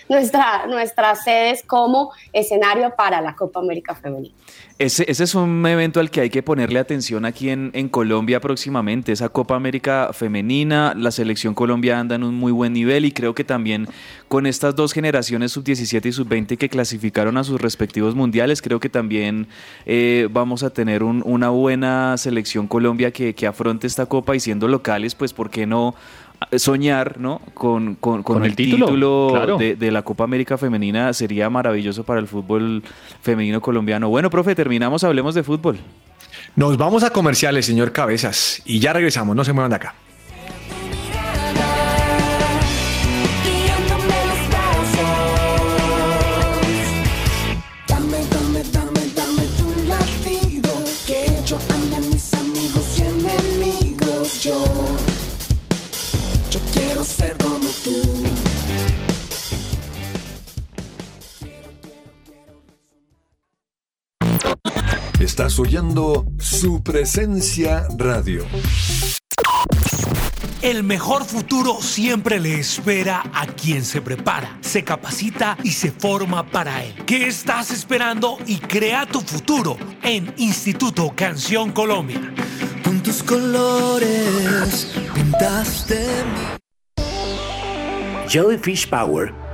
nuestra, nuestras sedes como escenario para la Copa América Femenina. Ese, ese, es un evento al que hay que ponerle atención aquí en, en, Colombia próximamente. Esa Copa América femenina, la selección Colombia anda en un muy buen nivel y creo que también con estas dos generaciones sub-17 y sub-20 que clasificaron a sus respectivos mundiales, creo que también eh, vamos a tener un, una buena selección Colombia que, que afronte esta Copa y siendo locales, pues ¿por qué no? Soñar ¿no? con, con, el, título, de, la Copa América Femenina sería maravilloso para el fútbol femenino colombiano. Bueno, profe, terminamos, hablemos de fútbol. Nos vamos a comerciales, señor Cabezas, y ya regresamos, no se muevan de acá. Estás oyendo su presencia radio. El mejor futuro siempre le espera a quien se prepara, se capacita y se forma para él. ¿Qué estás esperando y crea tu futuro en Instituto Canción Colombia? Con tus colores pintaste Jellyfish Power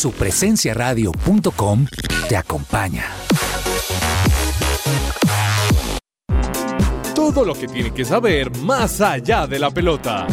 Supresenciaradio.com te acompaña. Todo lo que tiene que saber más allá de la pelota.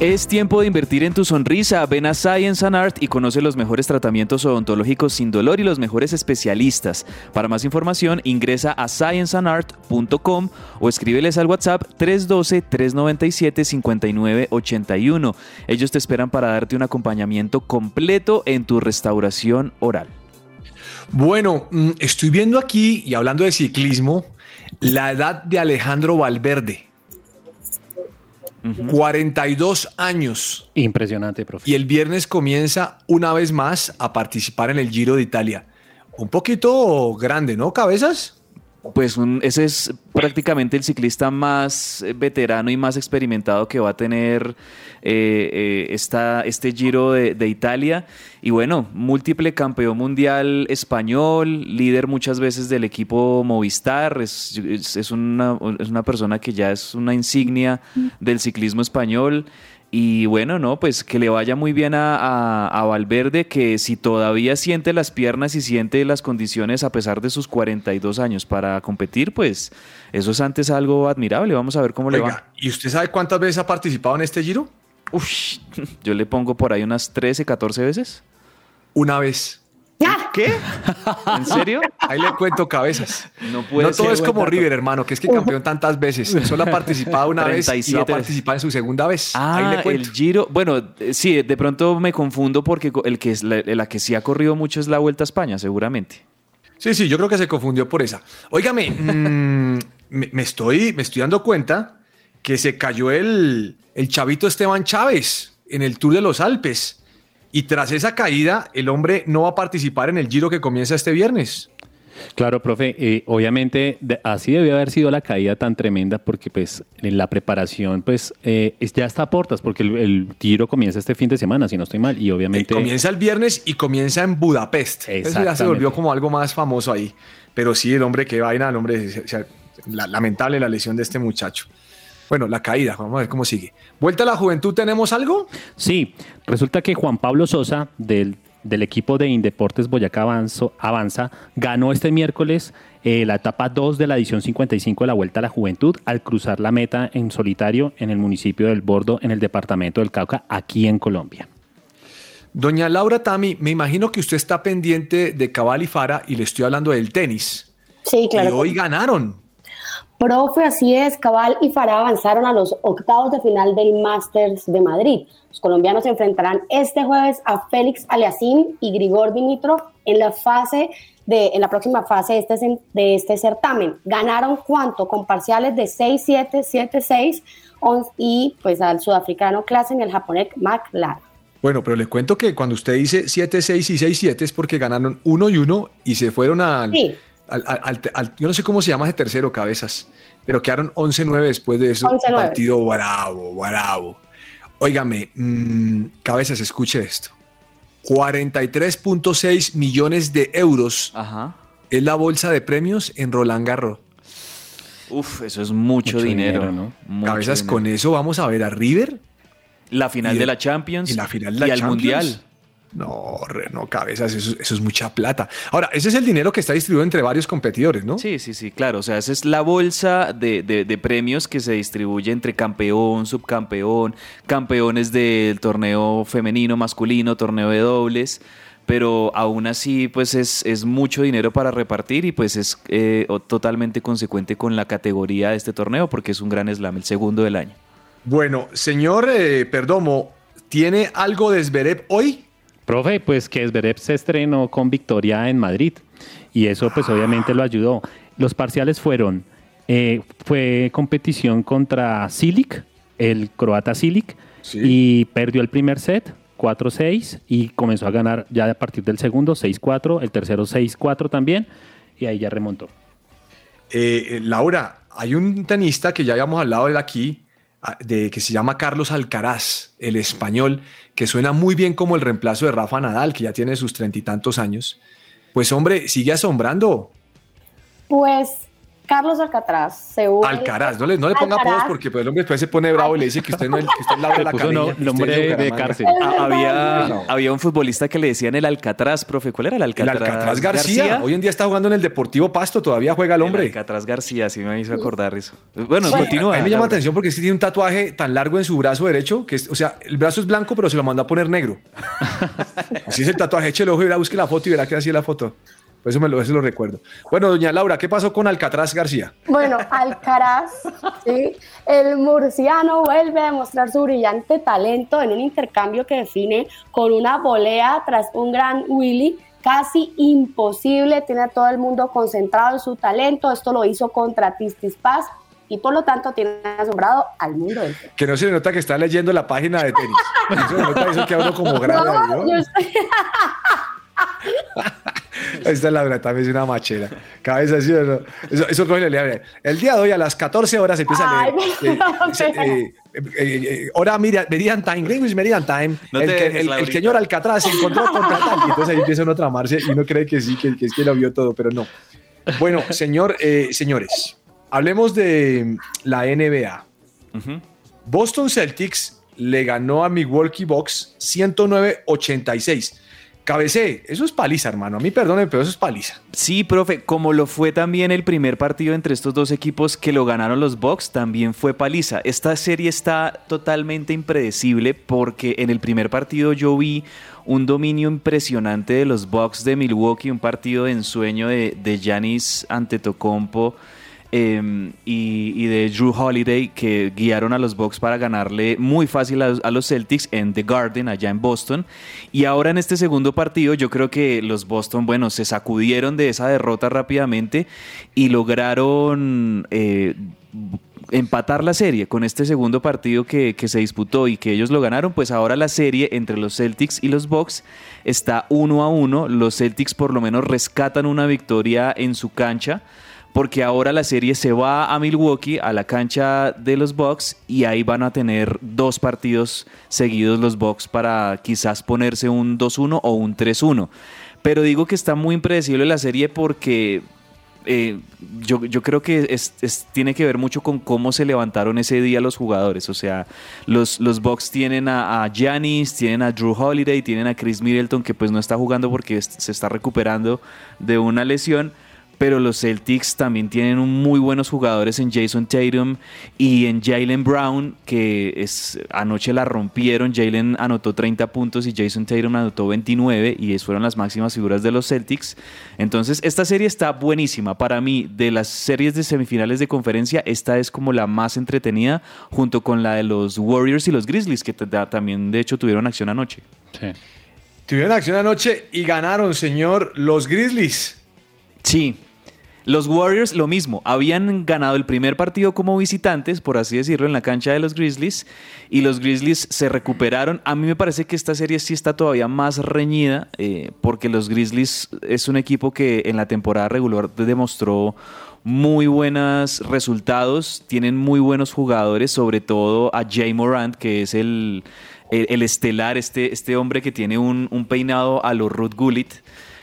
Es tiempo de invertir en tu sonrisa. Ven a Science and Art y conoce los mejores tratamientos odontológicos sin dolor y los mejores especialistas. Para más información, ingresa a scienceandart.com o escríbeles al WhatsApp 312-397-5981. Ellos te esperan para darte un acompañamiento completo en tu restauración oral. Bueno, mm, estoy viendo aquí y hablando de ciclismo, la edad de Alejandro Valverde. 42 años. Impresionante, profe. Y el viernes comienza una vez más a participar en el Giro de Italia. Un poquito grande, ¿no? Cabezas. Pues un- ese es prácticamente el ciclista más eh, veterano y más experimentado que va a tener eh, eh, esta- este Giro de, de Italia. Y bueno, múltiple campeón mundial español, líder muchas veces del equipo Movistar. Es, es- es una, es una persona que ya es una insignia del ciclismo español. Y bueno, no, pues que le vaya muy bien a, a- a Valverde, que si todavía siente las piernas y siente las condiciones a pesar de sus 42 años para competir, pues eso es antes algo admirable. Vamos a ver cómo le va. ¿y usted sabe cuántas veces ha participado en este Giro? Uf, *laughs* yo le pongo por ahí unas 13, 14 veces. Una vez. ¿Qué? ¿En serio? Ahí le cuento cabezas. No puede no todo ser, es como dato. River, hermano, que es que campeón tantas veces. Solo ha participado una vez y va a 37 participar en su segunda vez. Ahí Ah, le cuento. el Giro. Bueno, sí, de pronto me confundo porque el que es la, la que sí ha corrido mucho es la Vuelta a España, seguramente. Sí, sí, yo creo que se confundió por esa. Óigame, mm, me, me estoy, me estoy dando cuenta que se cayó el, el chavito Esteban Chávez en el Tour de los Alpes. Y tras esa caída, el hombre no va a participar en el Giro que comienza este viernes. Claro, profe, eh, obviamente de- así debió haber sido la caída tan tremenda porque pues en la preparación pues eh, es- ya está a portas porque el, el giro comienza este fin de semana, si no estoy mal, y obviamente... Comienza el viernes y comienza en Budapest. Eso ya se volvió como algo más famoso ahí. Pero sí, el hombre, qué vaina, el hombre, la- lamentable la lesión de este muchacho. Bueno, la caída, vamos a ver cómo sigue. Vuelta a la juventud, ¿tenemos algo? Sí, resulta que Juan Pablo Sosa del, del equipo de Indeportes Boyacá Avanzo- Avanza ganó este miércoles eh, la etapa 2 de la edición 55 de la Vuelta a la Juventud al cruzar la meta en solitario en el municipio del Bordo en el departamento del Cauca, aquí en Colombia. Doña Laura Tami, me imagino que usted está pendiente de Cabal y Fara y le estoy hablando del tenis. Sí, claro. Y hoy ganaron. Profe, así es, Cabal y Farah avanzaron a los octavos de final del Masters de Madrid. Los colombianos se enfrentarán este jueves a Félix Aliassime y Grigor Dimitrov en la fase de, en la próxima fase de este, de este certamen. Ganaron cuánto con parciales de 6-7, 7-6 on- y pues al sudafricano Klassen y al japonés McLaren. Bueno, pero le cuento que cuando usted dice 7-6 y 6-7 es porque ganaron uno y uno y se fueron al, Sí. Al- al- al- al- Yo no sé cómo se llama ese tercero, cabezas, pero quedaron 11-9 después de eso. 11-9. Partido bravo, bravo. Óigame, mm, cabezas, escuche esto. 43.6 millones de euros Ajá. es la bolsa de premios en Roland Garros. Uf, eso es mucho, Mucho dinero. dinero, ¿no? Mucho Cabezas, dinero. con eso vamos a ver a River La final y de la Champions y la final de la y al. Mundial. No, no, cabezas, eso, eso es mucha plata. Ahora, ese es el dinero que está distribuido entre varios competidores, ¿no? Sí, sí, sí, claro. O sea, esa es la bolsa de, de- de premios que se distribuye entre campeón, subcampeón, campeones del torneo femenino, masculino, torneo de dobles. Pero aún así, pues es, es mucho dinero para repartir y pues es eh, totalmente consecuente con la categoría de este torneo porque es un gran slam, el segundo del año. Bueno, señor eh, Perdomo, ¿tiene algo de Zverev hoy? Profe, pues que Zverev se estrenó con victoria en Madrid y eso pues obviamente lo ayudó. Los parciales fueron, eh, fue competición contra Silic, el croata Silic, y perdió el primer set 4-6 y comenzó a ganar ya a partir del segundo 6-4, el tercero 6-4 también y ahí ya remontó. Eh, eh, Laura, hay un tenista que ya habíamos hablado de él aquí, de, que se llama Carlos Alcaraz, el español, que suena muy bien como el reemplazo de Rafa Nadal, que ya tiene sus treinta y tantos años. Pues hombre, sigue asombrando. Pues Carlos Alcatraz se une. Alcaraz, no le, no le ponga Alcaraz. apodos porque pues, el hombre después se pone bravo y le dice que usted no es, que usted es la puso Carreña, no- nombre es de cárcel. Ah, había, No. había un futbolista que le decían el Alcatraz, profe. ¿Cuál era el El Alcatraz? Alcatraz García, hoy en día está jugando en el Deportivo Pasto, todavía juega el hombre. El Alcatraz García, sí me hizo acordar eso. Bueno, Sí, continúa. A mí me llama la atención porque que tiene un tatuaje tan largo en su brazo derecho que, es, o sea, el brazo es blanco, pero se lo mandó a poner negro. *laughs* Así es el tatuaje. Eche el ojo y verá, busque la foto y verá que así es la foto. Por eso, me lo, eso lo recuerdo. Bueno, doña Laura, ¿qué pasó con Alcatraz García? Bueno, *laughs* Alcaraz, ¿sí? el murciano vuelve a demostrar su brillante talento en un intercambio que define con una volea tras un gran Willy casi imposible. Tiene a todo el mundo concentrado en su talento. Esto lo hizo contra Tistis Paz y por lo tanto tiene asombrado al mundo entero. Que no se le nota que está leyendo la página de tenis. *laughs* No se le nota eso que hablo como grande. No, ¿no? yo *laughs* estoy- Esta Laura también es una machera. Cabeza así, ¿o no? Eso, eso coge le lee. El día de hoy a las 14 horas empieza a leer. Ay, eh, no, eh, eh, eh, hora Meridian Time, Greenwich Meridian Time. No el, que- el- el señor Alcatraz se encontró contra tal. Y entonces ahí empieza uno a tramarse y uno cree que sí, que, que es que lo vio todo, pero no. Bueno, señor, eh, señores, hablemos de la NBA. Ujú. Boston Celtics le ganó a Milwaukee Bucks 109-86. Cabecé, eso es paliza, hermano. A mí pero eso es paliza. Sí, profe, como lo fue también el primer partido entre estos dos equipos que lo ganaron los Bucks, también fue paliza. Esta serie está totalmente impredecible porque en el primer partido yo vi un dominio impresionante de los Bucks de Milwaukee, un partido de ensueño de de Giannis Antetokounmpo eh, y, de Drew Holiday que guiaron a los Bucks para ganarle muy fácil a, los Celtics en The Garden allá en Boston. Y ahora en este segundo partido yo creo que los Boston bueno se sacudieron de esa derrota rápidamente y lograron eh, empatar la serie con este segundo partido que se disputó y que ellos lo ganaron, pues ahora la serie entre los Celtics y los Bucks está uno a uno. Los Celtics por lo menos rescatan una victoria en su cancha porque ahora la serie se va a Milwaukee, a la cancha de los Bucks, y ahí van a tener dos partidos seguidos los Bucks para quizás ponerse un 2-1 o un 3-1. Pero digo que está muy impredecible la serie porque eh, yo, yo creo que tiene que ver mucho con cómo se levantaron ese día los jugadores. O sea, los, los Bucks tienen a, a Giannis, tienen a Drew Holiday, tienen a Chris Middleton, que pues no está jugando porque se está recuperando de una lesión. Pero los Celtics también tienen un muy buenos jugadores en Jason Tatum y en Jalen Brown, que es, anoche la rompieron. Jalen anotó 30 puntos y Jason Tatum anotó 29 y es- fueron las máximas figuras de los Celtics. Entonces, esta serie está buenísima. Para mí, de las series de semifinales de conferencia, esta es como la más entretenida, junto con la de los Warriors y los Grizzlies, que también de hecho tuvieron acción anoche. Tuvieron acción anoche y ganaron, señor, los Grizzlies. Sí. Los Warriors lo mismo, habían ganado el primer partido como visitantes, por así decirlo, en la cancha de los Grizzlies, y los Grizzlies se recuperaron. A mí me parece que esta serie sí está todavía más reñida, eh, porque los Grizzlies es un equipo que en la temporada regular demostró muy buenos resultados, tienen muy buenos jugadores, sobre todo a Jay Morant, que es el, el, el estelar, este, este hombre que tiene un, un peinado a los Ruth Gullit.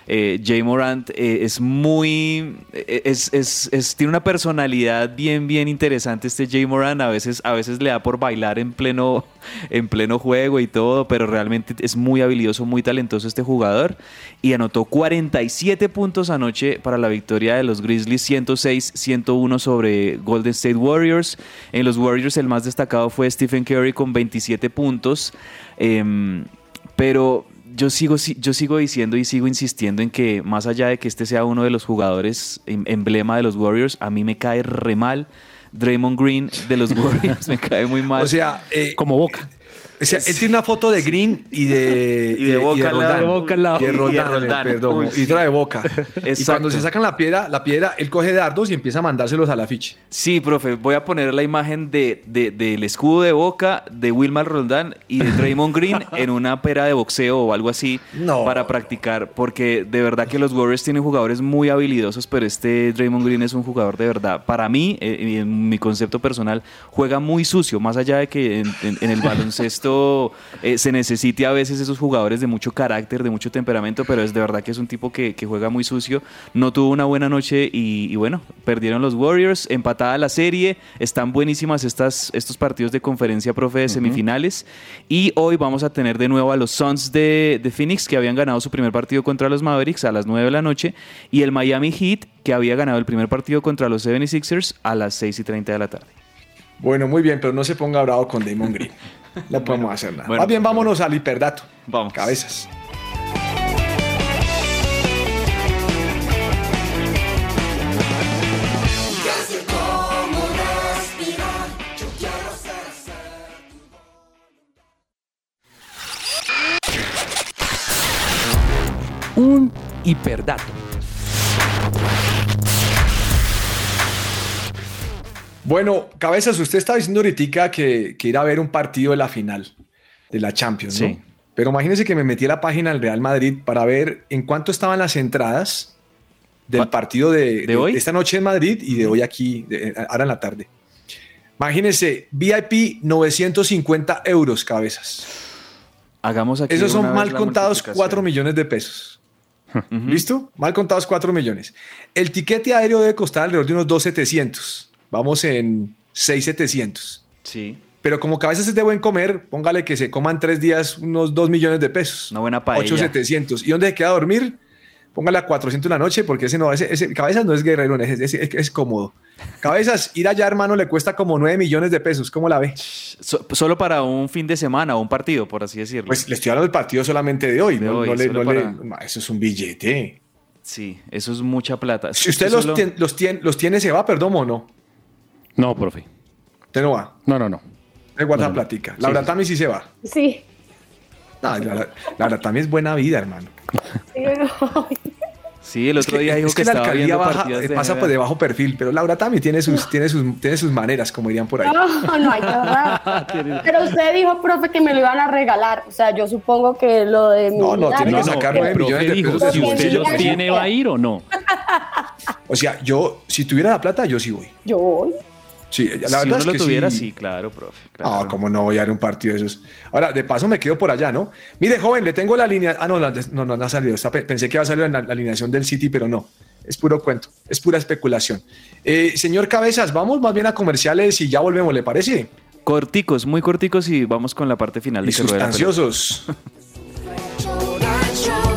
Eh, Jay Morant eh, es muy. eh, Es, tiene una personalidad bien, bien interesante. Este Jay Morant a veces, a veces le da por bailar en pleno, *laughs* en pleno juego y todo, pero realmente es muy habilidoso, muy talentoso este jugador. Y anotó 47 puntos anoche para la victoria de los Grizzlies, 106-101 sobre Golden State Warriors. En los Warriors, el más destacado fue Stephen Curry con 27 puntos. Em, pero yo sigo, si- yo sigo diciendo y sigo insistiendo en que más allá de que este sea uno de los jugadores em- emblema de los Warriors, a mí me cae re mal. Draymond Green de los *laughs* Warriors me cae muy mal. O sea, eh, como Boca. O sea, él tiene una foto de Green y de, Y de Boca al. Roldán. De Boca al lado. Y de Y de perdón. Y de Boca. Y cuando se sacan la piedra, la piedra, él coge dardos y empieza a mandárselos a la ficha. Sí, profe, voy a poner la imagen de, de- del escudo de Boca, de Wilmar Roldán y de Draymond Green *laughs* en una pera de boxeo o algo así No. para practicar, porque de verdad que los Warriors tienen jugadores muy habilidosos, pero este Draymond Green es un jugador de verdad, para mí, eh, y en mi concepto personal, juega muy sucio, más allá de que en, en- en el baloncesto *laughs* eh, se necesite a veces esos jugadores de mucho carácter, de mucho temperamento, pero es de verdad que es un tipo que, que juega muy sucio, no tuvo una buena noche y, y bueno, perdieron los Warriors, empatada la serie, están buenísimas estas, estos partidos de conferencia, profe, de semifinales, y hoy vamos a tener de nuevo a los Suns de, de Phoenix, que habían ganado su primer partido contra los Mavericks a las 9 de la noche, y el Miami Heat, que había ganado el primer partido contra los 76ers a las 6 y 30 de la tarde. Bueno, muy bien, pero no se ponga bravo con Damon Green. *laughs* No podemos hacer nada. bueno. Más bien, vámonos al hiperdato. Vamos. Cabezas. Un hiperdato. Bueno, Cabezas, usted estaba diciendo ahorita que, que ir a ver un partido de la final de la Champions, ¿no? Sí. Pero imagínese que me metí a la página del Real Madrid para ver en cuánto estaban las entradas del partido de, de hoy? esta noche en Madrid y de hoy aquí, de- ahora en la tarde. Imagínense, VIP 950 euros, cabezas. Hagamos aquí Esos de son mal contados multiplicación. 4 millones de pesos. *laughs* ¿Listo? Mal contados 4 millones. El tiquete aéreo debe costar alrededor de unos 2,700. Vamos en 6,700. Sí. Pero como cabezas es de buen comer, póngale que se coman tres días unos 2 millones de pesos. Una buena paella. 8,700. ¿Y dónde se queda a dormir? Póngale a 400 la noche porque ese no, ese, ese- cabezas no es guerrero, es, es- es- es cómodo. Cabezas, ir allá, hermano, le cuesta como 9 millones de pesos. ¿Cómo la ve? So- solo para un fin de semana o un partido, por así decirlo. Pues le estoy hablando del partido solamente de hoy. De no, hoy, no le- no para- eso es un billete. Sí, eso es mucha plata. Si usted los, solo- los, tiene, los tiene, ¿se va, perdón o no? No, profe. Usted no va. No, no, no. De guarda No, no. platica. Laura sí. Tami sí se va. Sí. No, Laura, Laura Tami es buena vida, hermano. Sí, bueno. Sí, el otro día dijo es que, que la estaba alcaldía baja, pasa por de bajo perfil, pero Laura Tami tiene sus, tiene sus, tiene sus maneras, como dirían por ahí. No, no hay que. *laughs* Pero usted dijo, profe, que me lo iban a regalar. O sea, yo supongo que lo de mi No, no, tiene que sacar el nueve profe millones de dijo, pesos si usted los tiene, ¿va a ir o no? O sea, yo, si tuviera la plata, yo sí voy. Yo voy. Sí, la si verdad uno es lo tuviera, sí. sí, claro, profe. Ah, como no voy a dar un partido de esos. Ahora, de paso me quedo por allá, ¿no? Mire, joven, le tengo la línea. Ah, no, no, no, no ha salido. Está- pensé que iba a salir en la, la alineación del City, pero no. Es puro cuento, es pura especulación. Eh, señor Cabezas, vamos más bien a comerciales y ya volvemos, ¿le parece? Corticos, muy corticos y vamos con la parte final de Y pelota. sustanciosos. *laughs*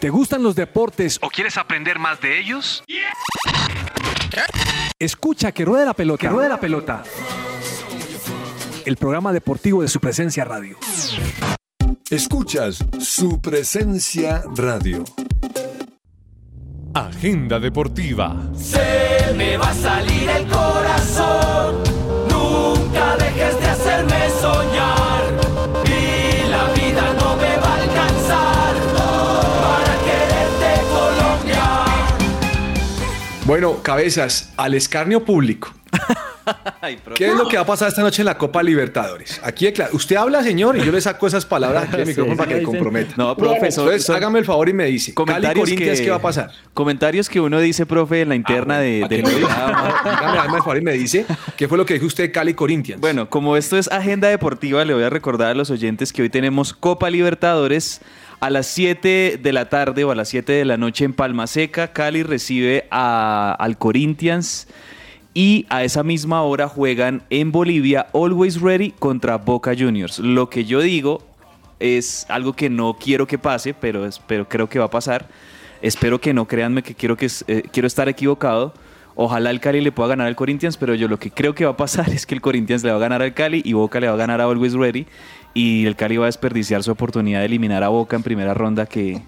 ¿Te gustan los deportes ¿O quieres aprender más de ellos? Escucha que ruede la pelota. Que ruede la pelota. El programa deportivo de su presencia radio. Escuchas su presencia radio. Agenda deportiva. Se me va a salir el corazón. Bueno, cabezas, al escarnio público. *laughs* ¿Qué es lo que va a pasar esta noche en la Copa Libertadores? Aquí, usted habla, señor, y yo le saco esas palabras aquí al Sí, micrófono sí, para que sí. comprometa. No, profesor, Entonces, son- hágame el favor y me dice. Cali Comentarios Corinthians, que, ¿qué va a pasar? Comentarios que uno dice, profe, en la interna de. Dígame, hágame el favor y me dice. ¿Qué fue lo que dijo usted de Cali Corinthians? Bueno, como esto es agenda deportiva, le voy a recordar a los oyentes que hoy tenemos Copa Libertadores a las 7 de la tarde o a las 7 de la noche en Palma Seca. Cali recibe a- al Corinthians y a esa misma hora juegan en Bolivia Always Ready contra Boca Juniors. Lo que yo digo es algo que no quiero que pase, pero, es- pero creo que va a pasar. Espero que no, créanme que quiero, que, eh, quiero estar equivocado. Ojalá el Cali le pueda ganar al Corinthians, pero yo lo que creo que va a pasar *laughs* es que el Corinthians le va a ganar al Cali y Boca le va a ganar a Always Ready. Y el Cali va a desperdiciar su oportunidad de eliminar a Boca en primera ronda que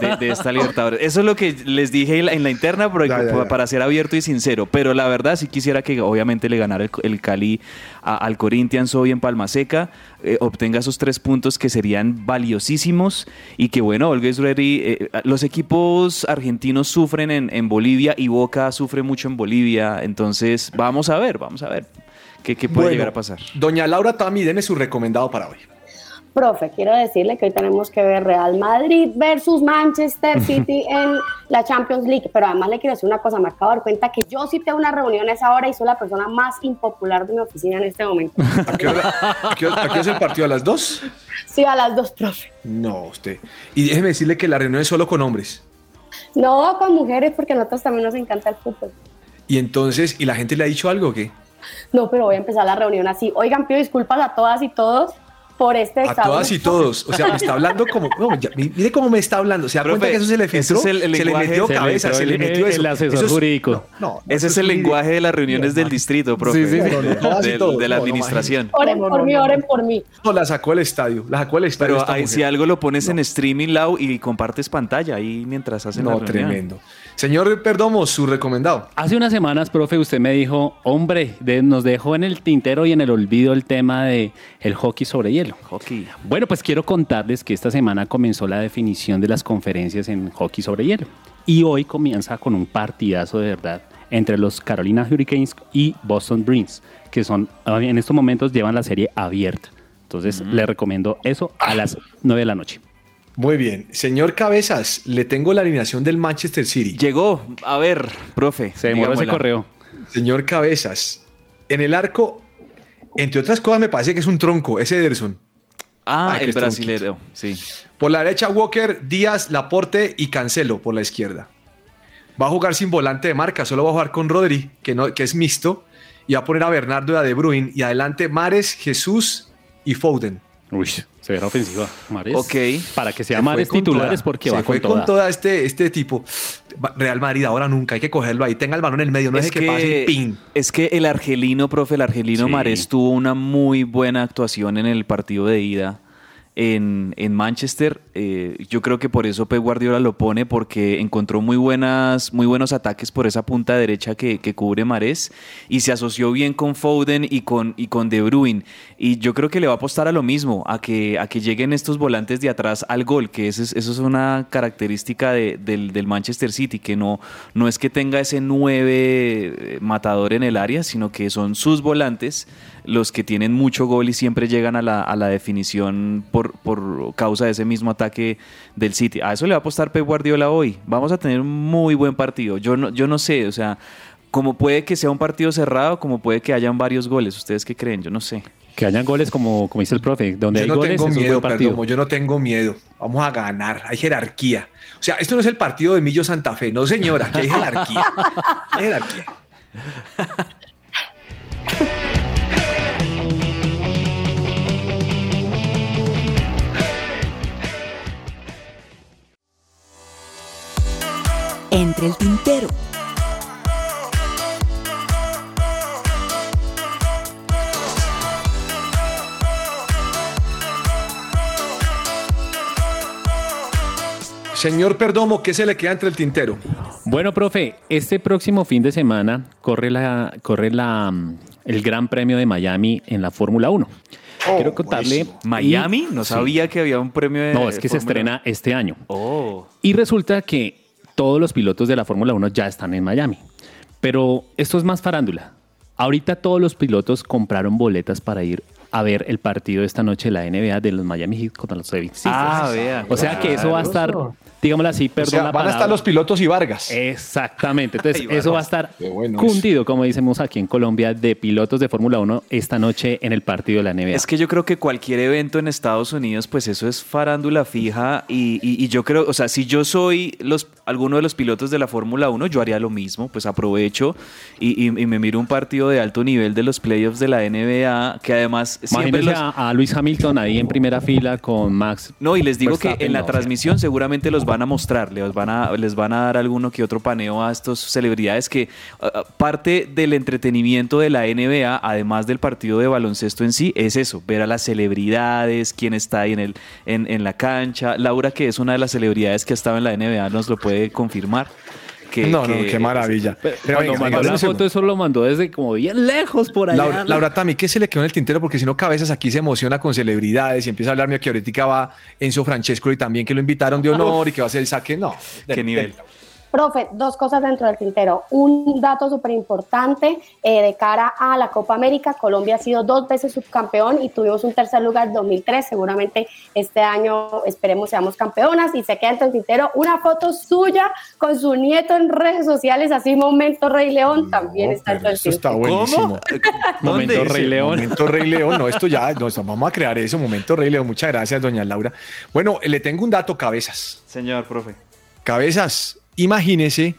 de, de esta Libertadores. Eso es lo que les dije en la, en la interna, pero Ya, ya, ya. para ser abierto y sincero. Pero la verdad sí quisiera que obviamente le ganara el, el Cali a- al Corinthians hoy en Palma Seca, eh, obtenga esos tres puntos que serían valiosísimos y que bueno, Always Ready, eh, los equipos argentinos sufren en, en Bolivia y Boca sufre mucho en Bolivia. Entonces vamos a ver, vamos a ver qué, qué puede Bueno, llegar a pasar. Doña Laura Tami, deme su recomendado para hoy. Profe, quiero decirle que hoy tenemos que ver Real Madrid versus Manchester *laughs* City en la Champions League, pero además le quiero decir una cosa, me acabo de dar cuenta que yo sí tengo una reunión a esa hora y soy la persona más impopular de mi oficina en este momento. *laughs* ¿A qué hora, a qué hora- a qué hora es el partido? ¿A las dos? Sí, a las dos, profe. No, usted. Y déjeme decirle que la reunión es solo con hombres. No con mujeres, porque a nosotros también nos encanta el fútbol. Y entonces, ¿y la gente le ha dicho algo o qué? No, pero voy a empezar la reunión así. Oigan, pido disculpas a todas y todos por este A exabrupto. todas y todos. O sea, me está hablando como. no, ya, mi- mire cómo me está hablando. ¿Se da Profe, cuenta que eso se le ese filtró? es el- el se le lenguaje- metió cabeza, se le el- metió el eso. asesor Eso es- jurídico. No, no, Ese eso es el lenguaje de las reuniones del distrito, profe. Sí, sí, sí. de- No, de- la No, no, administración. Oren No, no, por no, mí, no, oren no. por mí. No, la sacó del estadio. La sacó del estadio. Pero ahí, si algo lo pones en streaming, Lau, y compartes pantalla ahí mientras hacen la No, reunión. tremendo. Señor Perdomo, su recomendado. Hace unas semanas, profe, usted me dijo, hombre, de- nos dejó en el tintero y en el olvido el tema de el hockey sobre hielo. Hockey. Bueno, pues quiero contarles que esta semana comenzó la definición de las conferencias en hockey sobre hielo. Y hoy comienza con un partidazo de verdad entre los Carolina Hurricanes y Boston Bruins, que son en estos momentos llevan la serie abierta. Entonces, les recomiendo eso a las 9 de la noche. Muy bien. Señor Cabezas, le tengo la alineación del Manchester City. Llegó. A ver, profe. Se demoró ese correo. Señor Cabezas, en el arco, entre otras cosas, me parece que es un tronco, ese Ederson. Ah, Ay, que el es brasilero. Sí. Por la derecha, Walker, Díaz, Laporte y Cancelo por la izquierda. Va a jugar sin volante de marca, solo va a jugar con Rodri, que, no, que es mixto, y va a poner a Bernardo y a De Bruyne, y adelante Mares, Jesús y Foden. Uy, se verá ofensiva. Mares. Ok. Para que sea Se Mares fue con titulares toda. porque Se va fue con con toda. este, este tipo. Real Madrid ahora nunca, hay que cogerlo ahí. Tenga el balón en el medio, no es que, pase pin. es que el argelino, profe, el argelino Sí. Mares tuvo una muy buena actuación en el partido de ida. En, en Manchester. Eh, yo creo que por eso Pep Guardiola lo pone, porque encontró muy, buenas, muy buenos ataques por esa punta derecha que, que cubre Marés y se asoció bien con Foden y con, y con De Bruyne. Y yo creo que le va a apostar a lo mismo, a que, a que lleguen estos volantes de atrás al gol, que eso es, eso es una característica de- del, del Manchester City, que no, no es que tenga ese nueve eh, matador en el área, sino que son sus volantes los que tienen mucho gol y siempre llegan a la, a la definición por, por causa de ese mismo ataque del City. A eso le va a apostar Pep Guardiola hoy. Vamos a tener un muy buen partido. Yo no, yo no sé, o sea, como puede que sea un partido cerrado, como puede que hayan varios goles. ¿Ustedes qué creen? Yo no sé. Que hayan goles como, como dice el profe, donde Yo hay no goles tengo es un miedo. Perdomo, yo no tengo miedo. Vamos a ganar, hay jerarquía. O sea, esto no es el partido de Millo Santa Fe, no señora, aquí hay jerarquía. Hay *laughs* jerarquía. Entre el tintero. Señor Perdomo, ¿qué se le queda entre el tintero? Bueno, profe, este próximo fin de semana corre la corre la mm, el Gran Premio de Miami en la Fórmula 1. Quiero contarle ¿Miami? No Sí. sabía que había un premio de No, es que se estrena este año. Oh. Y resulta que todos los pilotos de la Fórmula 1 ya están en Miami. Pero esto es más farándula. Ahorita todos los pilotos compraron boletas para ir a ver el partido de esta noche de la NBA de los Miami Heat contra los 76ers. Ah, vea, O sea que eso va a estar, digámoslo así, O perdón sea, la van a estar los pilotos y Vargas. Exactamente. Entonces, *laughs* Ay, eso va a estar bueno cundido, como decimos aquí en Colombia, de pilotos de Fórmula 1 esta noche en el partido de la NBA. Es que yo creo que cualquier evento en Estados Unidos, pues eso es farándula fija y, y- y yo creo, o sea, si yo soy los, alguno de los pilotos de la Fórmula 1, yo haría lo mismo, pues aprovecho y, y- y me miro un partido de alto nivel de los playoffs de la NBA, que además siempre los... a, a Luis Hamilton ahí en primera fila con Max. No, y les digo que en la no. transmisión seguramente los van a mostrar, les van a, les van a dar alguno que otro paneo a estos celebridades que parte del entretenimiento de la NBA, además del partido de baloncesto en sí, es eso, ver a las celebridades, quién está ahí en, el, en, en la cancha. Laura, que es una de las celebridades que ha estado en la NBA, nos lo puede confirmar. Que, No, no, qué maravilla. Pero Cuando venga, mandó venga, la foto, eso lo mandó desde como bien lejos por allá. Laura, Laura Tami, ¿qué se le quedó en el tintero? Porque si no, cabezas aquí se emociona con celebridades y empieza a hablarme que ahorita va Enzo Francesco y también que lo invitaron de honor y que va a hacer el saque. No. ¿Qué nivel? Profe, dos cosas dentro del tintero. Un dato súper importante eh, de cara a la Copa América. Colombia ha sido dos veces subcampeón y tuvimos un tercer lugar en 2003. Seguramente este año esperemos seamos campeonas y se queda entre el tintero una foto suya con su nieto en redes sociales, así momento Rey León, también está entre el Eso está tintero. buenísimo. Momento. Rey León. Momento Rey León. No, esto ya, no, vamos a crear eso. Momento Rey León. Muchas gracias, doña Laura. Bueno, le tengo un dato, cabezas. Señor, profe. Cabezas, imagínese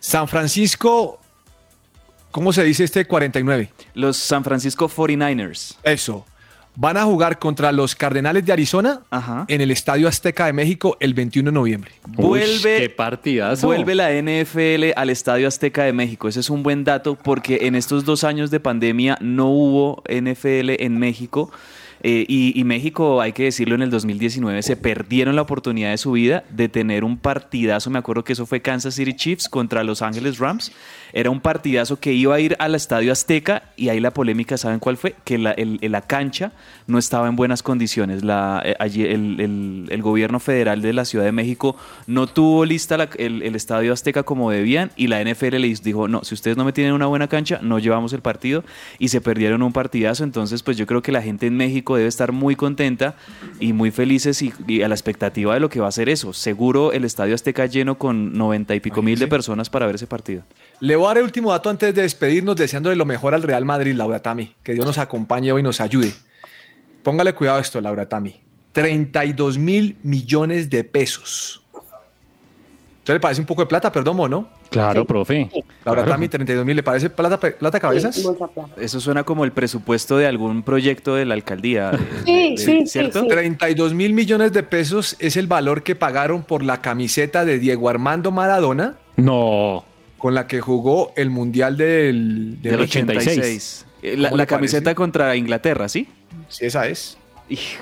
San Francisco, ¿cómo se dice este 49? Los San Francisco 49ers. Eso. Van a jugar contra los Cardenales de Arizona en el Estadio Azteca de México el 21 de noviembre. Vuelve, qué partidazo. Vuelve la NFL al Estadio Azteca de México. Ese es un buen dato porque en estos dos años de pandemia no hubo NFL en México. Eh, y, y México, hay que decirlo, en el 2019 se perdieron la oportunidad de su vida de tener un partidazo. Me acuerdo que eso fue Kansas City Chiefs contra Los Ángeles Rams. Era un partidazo que iba a ir al Estadio Azteca y ahí la polémica, ¿saben cuál fue? Que la, el- la cancha no estaba en buenas condiciones. La, eh, allí el, el- el gobierno federal de la Ciudad de México no tuvo lista la- el, el Estadio Azteca como debían y la NFL les dijo, no, si ustedes no me tienen una buena cancha, no llevamos el partido y se perdieron un partidazo. Entonces, pues yo creo que la gente en México debe estar muy contenta y muy felices y, y a la expectativa de lo que va a ser eso. Seguro el Estadio Azteca lleno con noventa y pico mil de personas para ver ese partido. Le voy a dar el último dato antes de despedirnos, deseándole lo mejor al Real Madrid, Laura Tami. Que Dios nos acompañe hoy y nos ayude. Póngale cuidado a esto, Laura Tami. 32 mil millones de pesos. ¿Usted le parece un poco de plata, perdón, no? Claro, profe. Laura Claro. Tami, 32 mil, ¿le parece plata, plata cabezas? Eso suena como el presupuesto de algún proyecto de la alcaldía. de- Sí, de- sí, sí, ¿Cierto? sí. 32 mil millones de pesos es el valor que pagaron por la camiseta de Diego Armando Maradona. No. Con la que jugó el Mundial del, Del 86. Eh, La, ¿Cómo la le camiseta contra Inglaterra, ¿sí? Sí, esa es.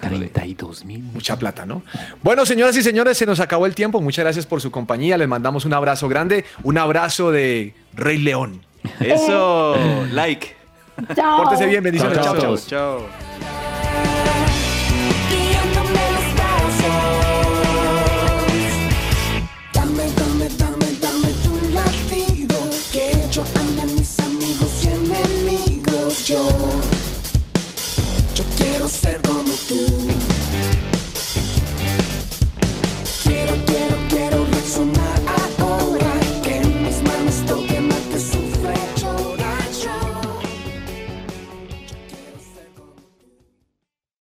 32 mil. Mucha plata, ¿no? Bueno, señoras y señores, se nos acabó el tiempo. Muchas gracias por su compañía. Les mandamos un abrazo grande, un abrazo de Rey León. Eso, *laughs* like. Chao. Pórtese bien, bendiciones. Chao, Chao, chao. chao. Yo,